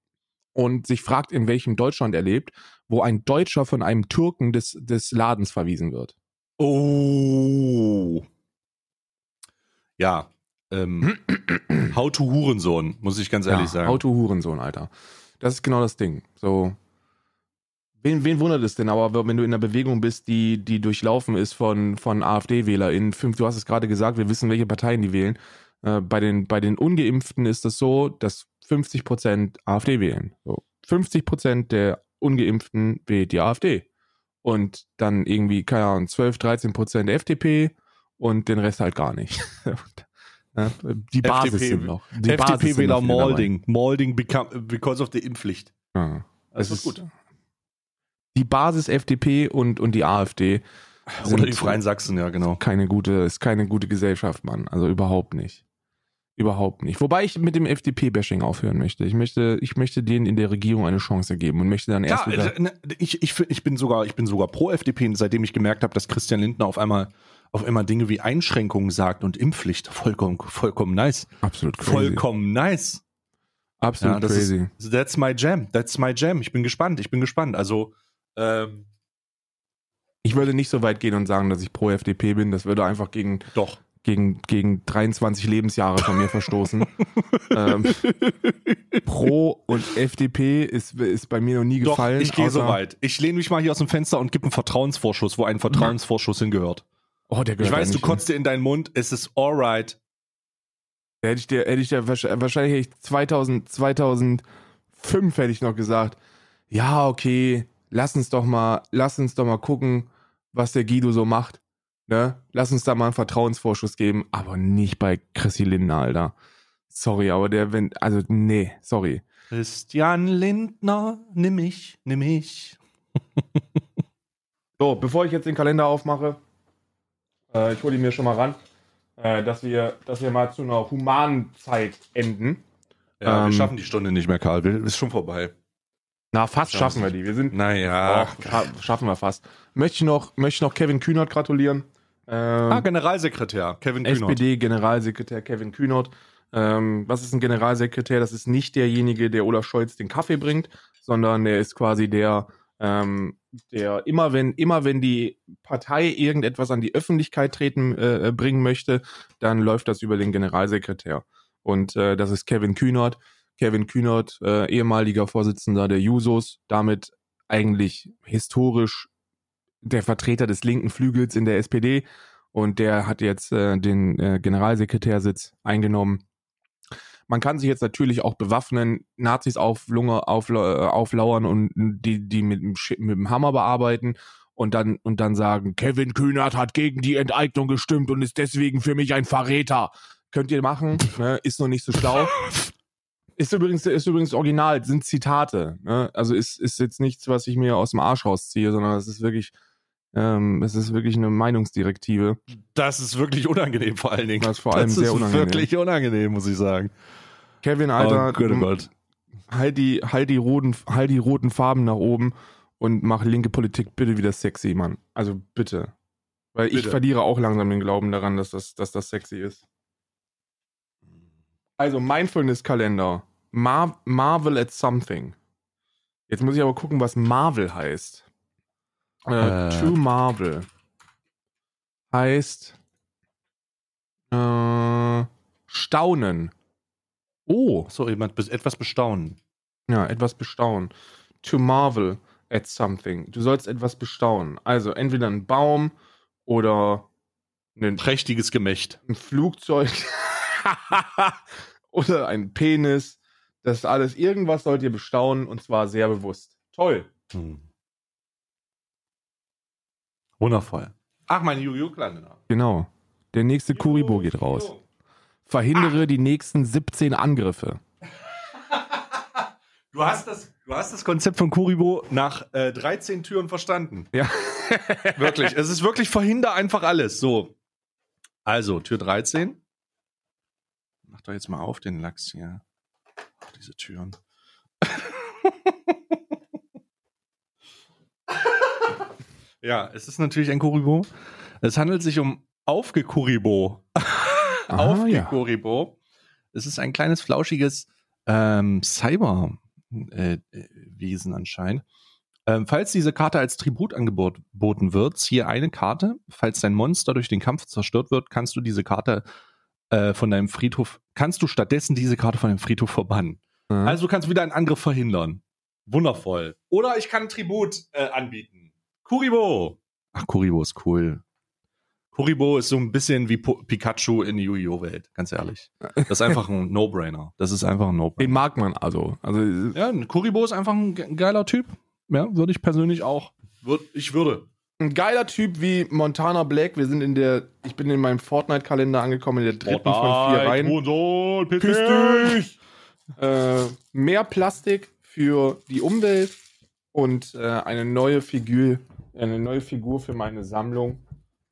und sich fragt, in welchem Deutschland er lebt, wo ein Deutscher von einem Türken des, des Ladens verwiesen wird. Oh. Ja. Ähm, How to Hurensohn, muss ich ganz ehrlich sagen. Auto Hurensohn, Alter. Das ist genau das Ding. So. Wen, wen wundert es denn aber, wenn du in einer Bewegung bist, die, die durchlaufen ist von, von AfD-WählerInnen? Fünf- Du hast es gerade gesagt, wir wissen, welche Parteien die wählen. Äh, bei, den, bei den Ungeimpften ist es so, dass 50% AfD wählen. So. 50% der Ungeimpften wählt die AfD. Und dann irgendwie, keine Ahnung, 12, 13% FDP und den Rest halt gar nicht. Ja, die Basis FDP sind noch. Die FDP-Wähler. Malding. Malding become, because of the Impfpflicht. Ja. Das ist gut. Die Basis FDP und, und die AfD Oder die Freien Sachsen, ja, genau. keine gute, ist keine gute Gesellschaft, Mann. Also überhaupt nicht. Überhaupt nicht. Wobei ich mit dem FDP-Bashing aufhören möchte. Ich möchte, ich möchte denen in der Regierung eine Chance geben und möchte dann erst wieder. äh, ne, ich, ich, ich bin sogar, ich bin sogar pro FDP, seitdem ich gemerkt habe, dass Christian Lindner auf einmal auf einmal Dinge wie Einschränkungen sagt und Impfpflicht. Vollkommen, vollkommen nice. Absolut crazy. Vollkommen nice. Absolut Ja, das crazy. ist, that's my jam. That's my jam. Ich bin gespannt. Ich bin gespannt. Also, ähm, Ich würde nicht so weit gehen und sagen, dass ich pro FDP bin. Das würde einfach gegen, doch. gegen, gegen 23 Lebensjahre von mir verstoßen. ähm, pro und FDP ist, ist bei mir noch nie Doch, gefallen. ich gehe so weit. Ich lehne mich mal hier aus dem Fenster und gebe einen Vertrauensvorschuss, wo ein Vertrauensvorschuss hingehört. Oh, der Ich gehört da weiß, du kotzt dir in deinen Mund. Es ist alright. Da hätte ich dir, hätte ich dir wahrscheinlich, wahrscheinlich hätte ich 2000, 2005 hätte ich noch gesagt, ja, okay, lass uns doch mal, lass uns doch mal gucken, was der Guido so macht. Ne? Lass uns da mal einen Vertrauensvorschuss geben, aber nicht bei Chrissy Lindner, Alter. Sorry, aber der, wenn, also, nee, sorry. Christian Lindner, nimm mich, nimm mich. So, bevor ich jetzt den Kalender aufmache, äh, ich hole ihn mir schon mal ran, äh, dass wir, dass wir mal zu einer humanen Zeit enden. Ja, Ähm, wir schaffen die Stunde nicht mehr, Karl. Wir- Ist schon vorbei. Na, fast Schaffen schaffen wir die. Wir sind, Naja. Ach, scha schaffen wir fast. Möchte ich noch, möchte ich noch Kevin Kühnert gratulieren. Ähm, Ah, Generalsekretär, Kevin Kühnert. SPD-Generalsekretär Kevin Kühnert. Ähm, was ist ein Generalsekretär? Das ist nicht derjenige, der Olaf Scholz den Kaffee bringt, sondern der ist quasi der, ähm, der immer wenn immer wenn die Partei irgendetwas an die Öffentlichkeit treten äh, bringen möchte, dann läuft das über den Generalsekretär. Und äh, das ist Kevin Kühnert. Kevin Kühnert, äh, ehemaliger Vorsitzender der Jusos, damit eigentlich historisch der Vertreter des linken Flügels in der SPD. Und der hat jetzt äh, den äh, Generalsekretärsitz eingenommen. Man kann sich jetzt natürlich auch bewaffnen, Nazis auflunger, aufla auflauern und die, die mit, mit dem Hammer bearbeiten und dann, und dann sagen, Kevin Kühnert hat gegen die Enteignung gestimmt und ist deswegen für mich ein Verräter. Könnt ihr machen, ne? ist noch nicht so schlau. Ist übrigens, ist übrigens original, sind Zitate. Ne? Also ist, ist jetzt nichts, was ich mir aus dem Arsch rausziehe, sondern es ist wirklich, ähm, es ist wirklich eine Meinungsdirektive. Das ist wirklich unangenehm vor allen Dingen. Das ist vor allem das sehr ist unangenehm. wirklich unangenehm, muss ich sagen. Kevin, Alter, oh oh Gott. halt die, halt die roten, halt die roten Farben nach oben und mach linke Politik bitte wieder sexy, Mann. Also bitte. Weil ich Bitte. verliere auch langsam den Glauben daran, dass das, dass das sexy ist. Also Mindfulness-Kalender. Mar Marvel at something. Jetzt muss ich aber gucken, was Marvel heißt. Äh, Äh. True Marvel heißt äh, Staunen. Oh, So, jemand etwas bestaunen. ja, etwas bestaunen. To marvel at something. Du sollst etwas bestaunen. Also entweder ein Baum oder ein, Prächtiges Gemächt. ein Flugzeug oder ein Penis. Das alles, irgendwas sollt ihr bestaunen und zwar sehr bewusst. Toll. Hm. Wundervoll. Ach, mein Yu-Gi-Oh! Kalender. Genau. Der nächste Kuribo geht raus. Verhindere die nächsten 17 Angriffe. Du hast das, du hast das Konzept von Kuribo nach äh, 13 Türen verstanden. Ja. Wirklich. Es ist wirklich verhinder einfach alles. So. Also, Tür 13. Mach doch jetzt mal auf den Lachs hier. Ach, diese Türen. Ja, es ist natürlich ein Kuribo. Es handelt sich um Aufgekuribo. Ah, ja. Aufgekuribo. Es ist ein kleines, flauschiges ähm, Cyber-Wesen anscheinend. Ähm, falls diese Karte als Tribut angeboten wird, ziehe eine Karte. Falls dein Monster durch den Kampf zerstört wird, kannst du diese Karte äh, von deinem Friedhof, kannst du stattdessen diese Karte von deinem Friedhof verbannen. Mhm. Also du kannst wieder einen Angriff verhindern. Wundervoll. Oder ich kann Tribut äh, anbieten. Kuribo. Ach, Kuribo ist cool. Kuribo ist so ein bisschen wie po Pikachu in die Yu-Gi-Oh! Welt, ganz ehrlich. Das ist einfach ein No-Brainer. Das ist einfach ein Den No-Brainer. mag man also. Also Ja, Kuribo ist einfach ein ge- geiler Typ. Ja, würde ich persönlich auch. Würd, ich würde. ein geiler Typ wie Montana Black. Wir sind in der, ich bin in meinem Fortnite-Kalender angekommen, in der dritten von vier Reihen. Piss Piss dich! Äh, mehr Plastik für die Umwelt und äh, eine neue Figur, eine neue Figur für meine Sammlung.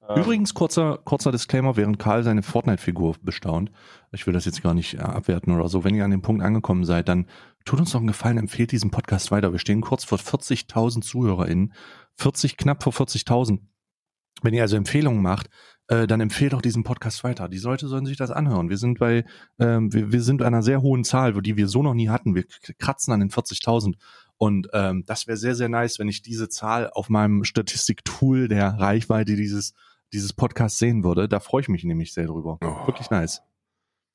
Ähm, Übrigens, kurzer, kurzer Disclaimer, während Karl seine Fortnite-Figur bestaunt, ich will das jetzt gar nicht äh, abwerten oder so, wenn ihr an dem Punkt angekommen seid, dann tut uns doch einen Gefallen, empfehlt diesen Podcast weiter. Wir stehen kurz vor 40.000 ZuhörerInnen, 40, knapp vor 40.000. Wenn ihr also Empfehlungen macht, äh, dann empfehlt auch diesen Podcast weiter. Die Leute sollen sich das anhören. Wir sind bei, ähm, wir, wir sind einer sehr hohen Zahl, die wir so noch nie hatten. Wir kratzen an den 40.000. Und ähm, das wäre sehr, sehr nice, wenn ich diese Zahl auf meinem Statistiktool der Reichweite dieses, dieses Podcasts sehen würde. Da freue ich mich nämlich sehr drüber. Oh. Wirklich nice.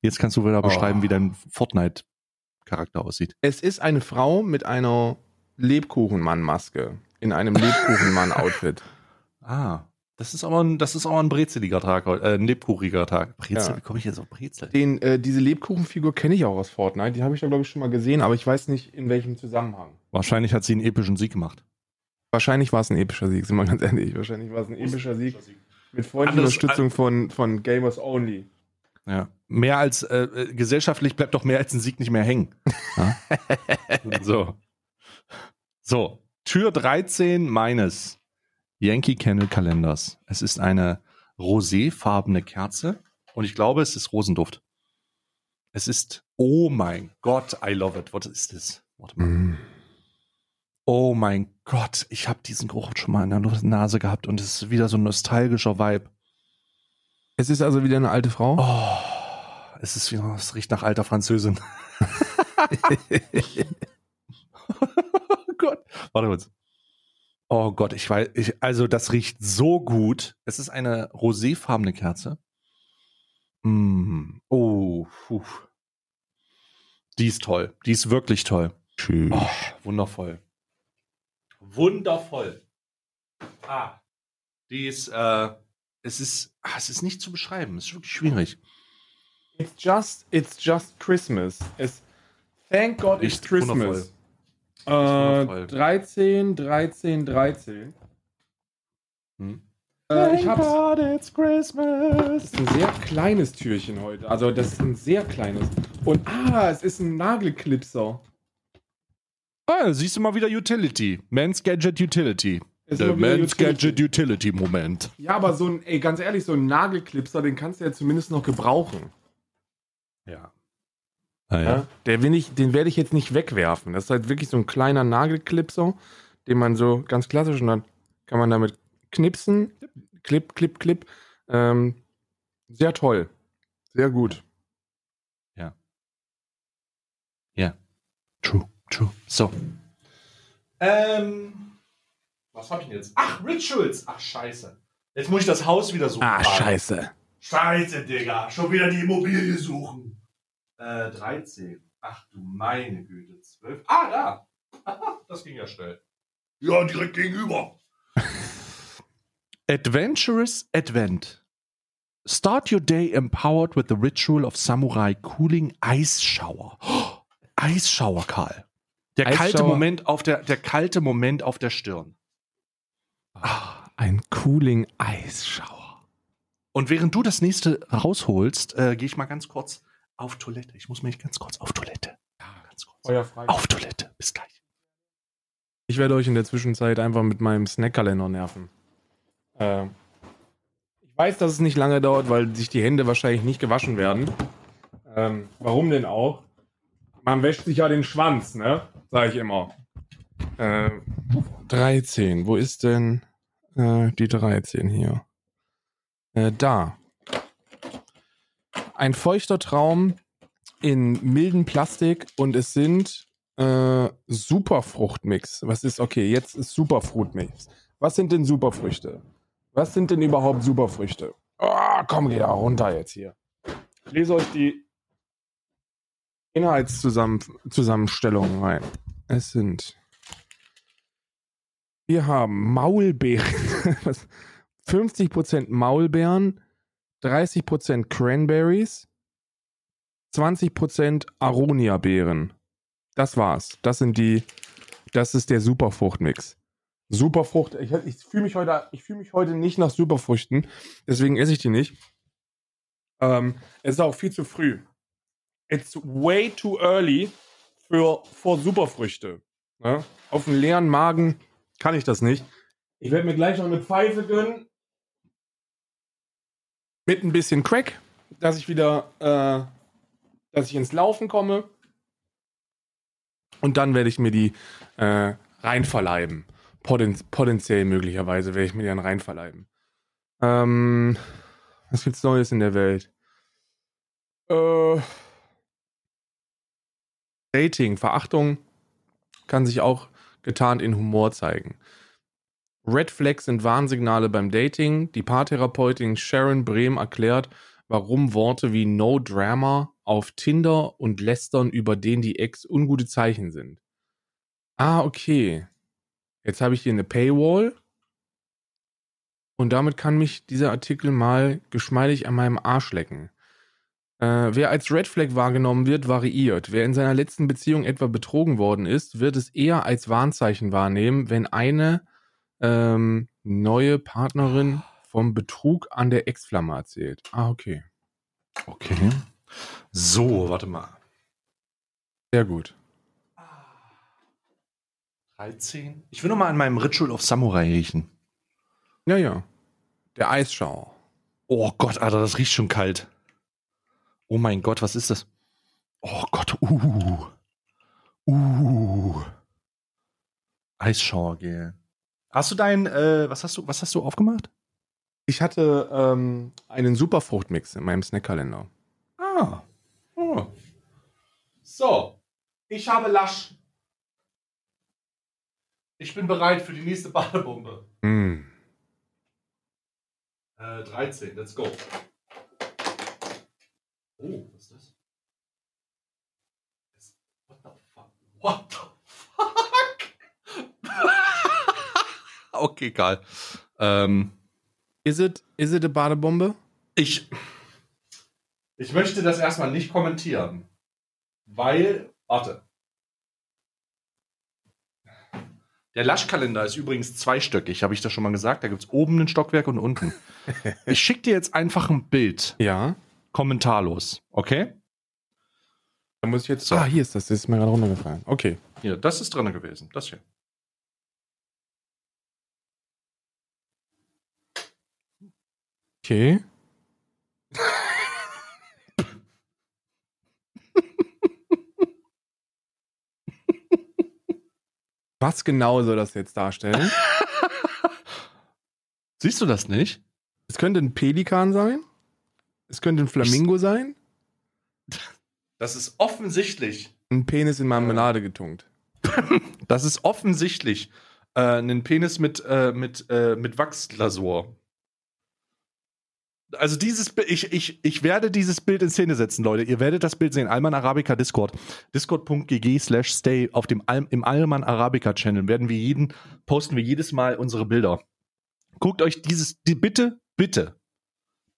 Jetzt kannst du wieder beschreiben, wie dein Fortnite-Charakter aussieht. Es ist eine Frau mit einer Lebkuchenmann-Maske in einem Lebkuchenmann-Outfit. Ah, das ist aber ein, das ist aber ein brezeliger Tag heute, äh, ein lebkuchiger Tag. Brezel, Ja. wie komme ich jetzt auf Brezel? Den, äh, diese Lebkuchenfigur kenne ich auch aus Fortnite. Die habe ich da, glaube ich, schon mal gesehen, aber ich weiß nicht, in welchem Zusammenhang. Wahrscheinlich hat sie einen epischen Sieg gemacht. Wahrscheinlich war es ein epischer Sieg, sind wir ganz ehrlich. Wahrscheinlich war es ein epischer Sieg mit freundlicher Unterstützung von, von Gamers Only. Ja. Mehr als äh, äh, gesellschaftlich bleibt doch mehr als ein Sieg nicht mehr hängen. Ja? so. So. Tür 13 meines Yankee Candle Kalenders. Es ist eine roséfarbene Kerze und ich glaube, es ist Rosenduft. Es ist, oh mein Gott, I love it. Was ist das? Warte mal. Mhm. Oh mein Gott, ich habe diesen Geruch schon mal in der Nase gehabt und es ist wieder so ein nostalgischer Vibe. Es ist also wieder eine alte Frau. Oh, es ist wieder, es riecht nach alter Französin. oh Gott. Warte kurz. Oh Gott, ich weiß, ich, also das riecht so gut. Es ist eine roséfarbene Kerze. Mm. Oh, puh. Die ist toll. Die ist wirklich toll. Schön. Oh, wundervoll. Wundervoll. Ah. Die ist, äh, es ist, ah, es ist nicht zu beschreiben. Es ist wirklich schwierig. It's just, it's just Christmas. Es, thank God it's Christmas. Äh, wundervoll. 13, 13, 13. Hm? Äh, ich hab's. God, it's Christmas. Das ist ein sehr kleines Türchen heute. Also, das ist ein sehr kleines. Und ah, es ist ein Nagelklipser. Ah, siehst du mal wieder Utility. Men's Gadget Utility. Der Utility. Gadget Utility Moment. Ja, aber so ein, ey, ganz ehrlich, so ein Nagelklipser, den kannst du ja zumindest noch gebrauchen. Ja. Ah, Ja? Der will ich, den werde ich jetzt nicht wegwerfen. Das ist halt wirklich so ein kleiner Nagelklipser, den man so ganz klassisch und dann kann man damit knipsen. Clip, clip, clip. Ähm, sehr toll. Sehr gut. True, true. So. Ähm. Was hab ich denn jetzt? Ach, Rituals. Ach, scheiße. Jetzt muss ich das Haus wieder suchen. Ah, scheiße. Scheiße, Digga. Schon wieder die Immobilie suchen. Äh, 13. Ach du meine Güte. 12. Ah, da. Das ging ja schnell. Ja, direkt gegenüber. Adventurous Advent. Start your day empowered with the ritual of Samurai Cooling Ice Shower. Oh, Eisschauer, Karl. Der Eisschauer. kalte Moment auf der, der kalte Moment auf der Stirn. Ein Cooling Eisschauer. Und während du das nächste rausholst, äh, gehe ich mal ganz kurz auf Toilette. Ich muss mich ganz kurz auf Toilette. Ja, ganz kurz. Euer frei. Auf Toilette. Bis gleich. Ich werde euch in der Zwischenzeit einfach mit meinem Snackkalender nerven. Äh, ich weiß, dass es nicht lange dauert, weil sich die Hände wahrscheinlich nicht gewaschen werden. Ähm, warum denn auch? Man wäscht sich ja den Schwanz, ne? Sag ich immer. Äh, 13. Wo ist denn äh, die 13 hier? Äh, da. Ein feuchter Traum in milden Plastik und es sind äh, Superfruchtmix. Was ist, okay, jetzt ist Superfruchtmix. Was sind denn Superfrüchte? Was sind denn überhaupt Superfrüchte? Ah, komm, geh da runter jetzt hier. Ich lese euch die Inhaltszusammenstellungen rein. Es sind. Wir haben Maulbeeren. Was? 50% Maulbeeren, 30% Cranberries, 20% Aronia-Beeren. Das war's. Das sind die. Das ist der Superfruchtmix. Superfrucht. Ich, ich fühle mich heute, ich fühle mich heute nicht nach Superfrüchten, deswegen esse ich die nicht. Ähm, es ist auch viel zu früh. It's way too early für vor Superfrüchte. Ne? Auf einen leeren Magen kann ich das nicht. Ich werde mir gleich noch eine Pfeife gönnen. Mit ein bisschen Crack, dass ich wieder, äh, dass ich ins Laufen komme. Und dann werde ich mir die äh, reinverleiben. Poten potenziell möglicherweise werde ich mir die dann reinverleiben. Ähm, was gibt's Neues in der Welt? Äh, Dating, Verachtung kann sich auch getarnt in Humor zeigen. Red Flags sind Warnsignale beim Dating. Die Paartherapeutin Sharon Brehm erklärt, warum Worte wie No Drama auf Tinder und Lästern über den die Ex ungute Zeichen sind. Ah, okay. Jetzt habe ich hier eine Paywall. Und damit kann mich dieser Artikel mal geschmeidig an meinem Arsch lecken. Äh, wer als Red Flag wahrgenommen wird, variiert. Wer in seiner letzten Beziehung etwa betrogen worden ist, wird es eher als Warnzeichen wahrnehmen, wenn eine ähm, neue Partnerin vom Betrug an der Ex-Flamme erzählt. Ah, okay. Okay. So, warte mal. Sehr gut. 13. Ich will noch mal an meinem Ritual of Samurai riechen. Ja, ja. Der Eisschau. Oh Gott, Alter, das riecht schon kalt. Oh mein Gott, was ist das? Oh Gott, uh. Uh. Eisschauergel. Hast du dein, äh, was hast du, was hast du aufgemacht? Ich hatte ähm, einen Superfruchtmix in meinem Snackkalender. Ah. Oh. So. Ich habe Lasch. Ich bin bereit für die nächste Badebombe. Hm. Äh, 13, let's go. Oh, was ist das? Das- What the fuck? What the fuck? okay, egal. Ähm, Is it, is it a Badebombe? ich, ich möchte das erstmal nicht kommentieren. Weil, warte. Der Laschkalender ist übrigens zweistöckig, habe ich das schon mal gesagt. Da gibt es oben ein Stockwerk und unten. Ich schicke dir jetzt einfach ein Bild, Ja. Kommentarlos, okay? Da muss ich jetzt. So. Ah, hier ist das. Das ist mir gerade runtergefallen. Okay. Hier, das ist drin gewesen. Das hier. Okay. Was genau soll das jetzt darstellen? Siehst du das nicht? Es könnte ein Pelikan sein. Es könnte ein Flamingo sein. Das ist offensichtlich. Ein Penis in Marmelade getunkt. Das ist offensichtlich äh, ein Penis mit, äh, mit, äh, mit Wachsglasur. Also dieses Bild, ich, ich, ich werde dieses Bild in Szene setzen, Leute. Ihr werdet das Bild sehen. Alman Arabica Discord. Discord.gg slash stay auf dem Al im Alman Arabica Channel werden wir jeden, posten wir jedes Mal unsere Bilder. Guckt euch dieses, die, bitte, bitte,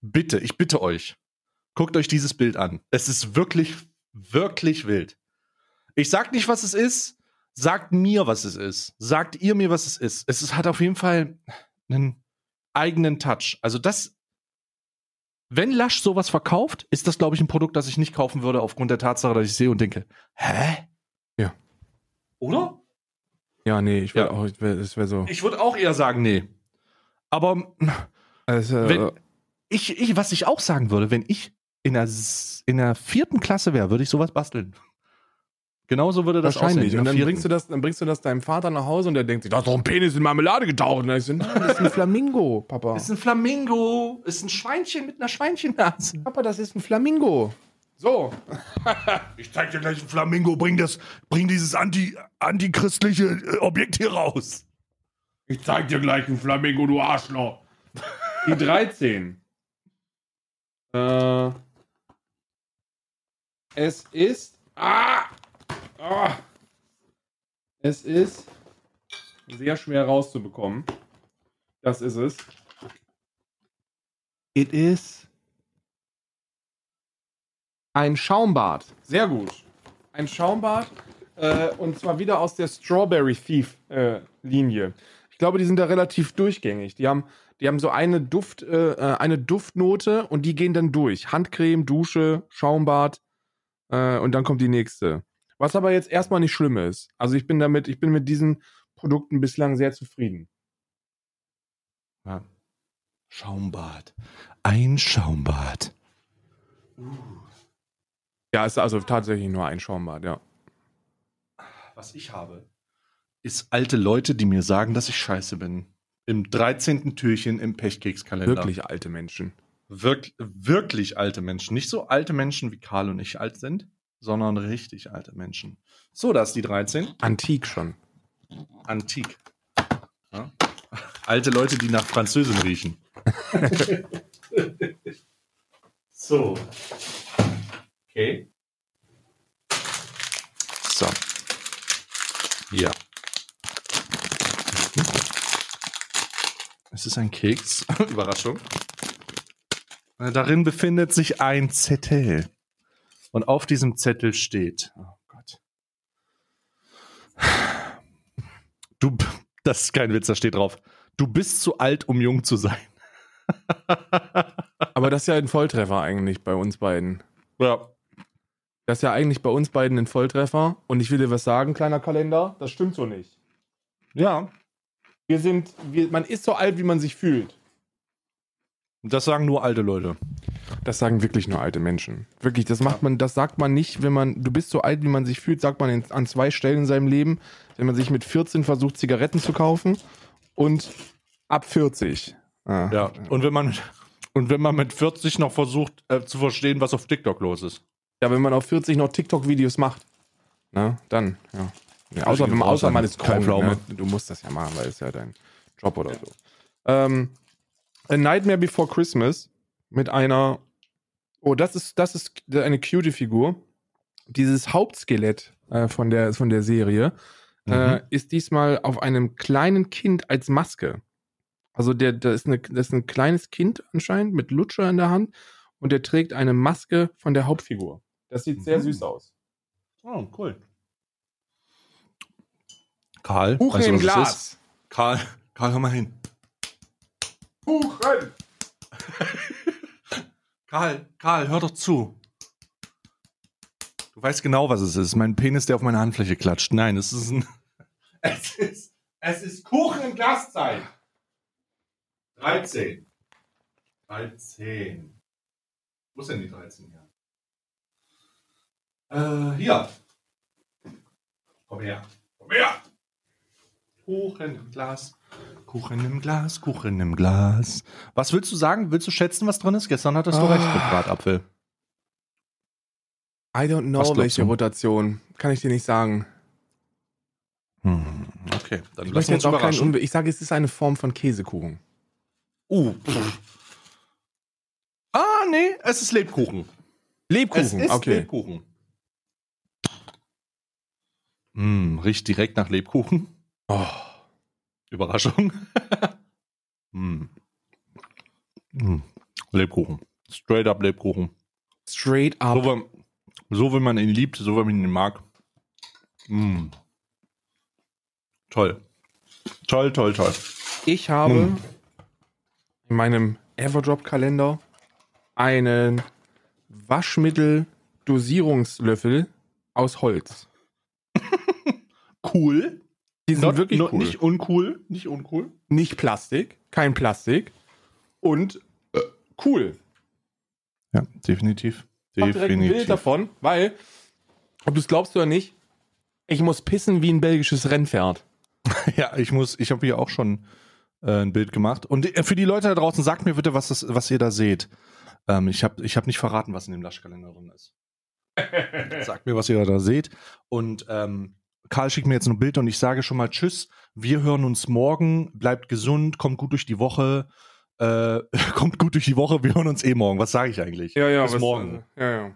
bitte, ich bitte euch. Guckt euch dieses Bild an. Es ist wirklich, wirklich wild. Ich sag nicht, was es ist. Sagt mir, was es ist. Sagt ihr mir, was es ist. Es ist, hat auf jeden Fall einen eigenen Touch. Also das, wenn Lush sowas verkauft, ist das, glaube ich, ein Produkt, das ich nicht kaufen würde, aufgrund der Tatsache, dass ich sehe und denke, hä? Ja. Oder? Ja, nee, ich würde Ja. auch, wär, das wäre so. Ich würde auch eher sagen, nee. Aber Also, wenn, ich, ich, was ich auch sagen würde, wenn ich in der, in der vierten Klasse wäre, würde ich sowas basteln. Genauso würde das wahrscheinlich. aussehen. Und dann bringst, du das, dann bringst du das deinem Vater nach Hause und der denkt sich, da ist doch ein Penis in Marmelade getaucht. Und ich so, nein, das ist ein Flamingo, Papa. Ist ein Flamingo, ist ein Schweinchen mit einer Schweinchennase. Papa, das ist ein Flamingo. So. Ich zeig dir gleich ein Flamingo, bring das, bring dieses anti, antichristliche äh, Objekt hier raus. Ich zeig dir gleich ein Flamingo, du Arschloch. Die 13. Äh, es ist. Ah! ah! Es ist sehr schwer rauszubekommen. Das ist es. It is ein Schaumbad. Sehr gut. Ein Schaumbad. Äh, und zwar wieder aus der Strawberry Thief äh, Linie. Ich glaube, die sind da relativ durchgängig. Die haben, die haben so eine Duft, äh, äh, eine Duftnote und die gehen dann durch. Handcreme, Dusche, Schaumbad äh, und dann kommt die nächste. Was aber jetzt erstmal nicht schlimm ist. Also ich bin damit, ich bin mit diesen Produkten bislang sehr zufrieden. Ja. Schaumbad. Ein Schaumbad. Ja, ist also tatsächlich nur ein Schaumbad, ja. Was ich habe, ist alte Leute, die mir sagen, dass ich scheiße bin. Im 13. Türchen im Pechkekskalender. Wirklich alte Menschen. Wirk wirklich alte Menschen. Nicht so alte Menschen, wie Karl und ich alt sind, sondern richtig alte Menschen. So, da ist die 13. Antik schon. Antik. Ja. Alte Leute, die nach Französin riechen. so. Okay. So. Ja. Es ist ein Keks. Überraschung. Äh, Darin befindet sich ein Zettel. Und auf diesem Zettel steht. Oh Gott. Du, das ist kein Witz, da steht drauf. Du bist zu alt, um jung zu sein. Aber das ist ja ein Volltreffer eigentlich bei uns beiden. Ja. Das ist ja eigentlich bei uns beiden ein Volltreffer. Und ich will dir was sagen, kleiner Kalender, das stimmt so nicht. Ja. Wir sind, wir, man ist so alt, wie man sich fühlt. Das sagen nur alte Leute. Das sagen wirklich nur alte Menschen. Wirklich, das macht man, das sagt man nicht, wenn man, du bist so alt, wie man sich fühlt, sagt man in, an zwei Stellen in seinem Leben, wenn man sich mit 14 versucht, Zigaretten zu kaufen und ab 40. Ah. Ja. Und wenn man, und wenn man mit 40 noch versucht äh, zu verstehen, was auf TikTok los ist. Ja, wenn man auf 40 noch TikTok-Videos macht, na, dann, ja. Ja, außer, geht man, raus außer an man ist Pflaume. ne? Du musst das ja machen, weil es ja dein Job oder so. Ähm, A Nightmare Before Christmas mit einer, oh, das ist, das ist eine cutie Figur. Dieses Hauptskelett äh, von, der, von der Serie äh, ist diesmal auf einem kleinen Kind als Maske. Also der, da ist, eine, das ist ein kleines Kind anscheinend mit Lutscher in der Hand und der trägt eine Maske von der Hauptfigur. Das sieht sehr Mhm. süß aus. Oh, cool. Karl, Kuchen weißt du, im Glas. ist? Karl, Karl, hör mal hin. Kuchen! Karl, Karl, hör doch zu. Du weißt genau, was es ist. Mein Penis, der auf meine Handfläche klatscht. Nein, es ist ein. Es ist, es ist Kuchen im Glaszeit. 13. 13. Wo ist denn die 13 hier? Äh, hier. Komm her. Komm her. Kuchen im Glas. Kuchen im Glas, Kuchen im Glas. Was willst du sagen? Willst du schätzen, was drin ist? Gestern hattest du Ah. recht mit Bratapfel. I don't know, welche du? Rotation. Kann ich dir nicht sagen. Hm, okay, dann Ich, lass uns jetzt auch keinen. Unbe- ich sage, es ist eine Form von Käsekuchen. Uh. pff. Ah, nee, es ist Lebkuchen. Lebkuchen, es ist okay. Lebkuchen. Mm, riecht direkt nach Lebkuchen. Oh. Überraschung. mm. Mm. Lebkuchen. Straight up Lebkuchen. Straight up. So, wie- so wie man ihn liebt, so wie man ihn mag. Mm. Toll. Toll, toll, toll. Ich habe Hm. in meinem Everdrop-Kalender einen Waschmittel-Dosierungslöffel aus Holz. Cool. Die sind Not- wirklich not- cool. Nicht uncool. Nicht uncool. Nicht Plastik, kein Plastik und äh, cool. Ja, definitiv. Ich hab direkt ein Bild davon, weil, ob du es glaubst oder nicht, ich muss pissen wie ein belgisches Rennpferd. Ja, ich muss, ich habe hier auch schon äh, ein Bild gemacht. Und äh, für die Leute da draußen, sagt mir bitte, was, das, was ihr da seht. Ähm, ich habe ich hab nicht verraten, was in dem Laschkalender drin ist. sagt mir, was ihr da seht. Und ähm, Karl schickt mir jetzt ein Bild und ich sage schon mal Tschüss. Wir hören uns morgen. Bleibt gesund, kommt gut durch die Woche. Äh, kommt gut durch die Woche. Wir hören uns eh morgen. Was sage ich eigentlich? Ja, ja, Bis was- morgen. Ja, ja.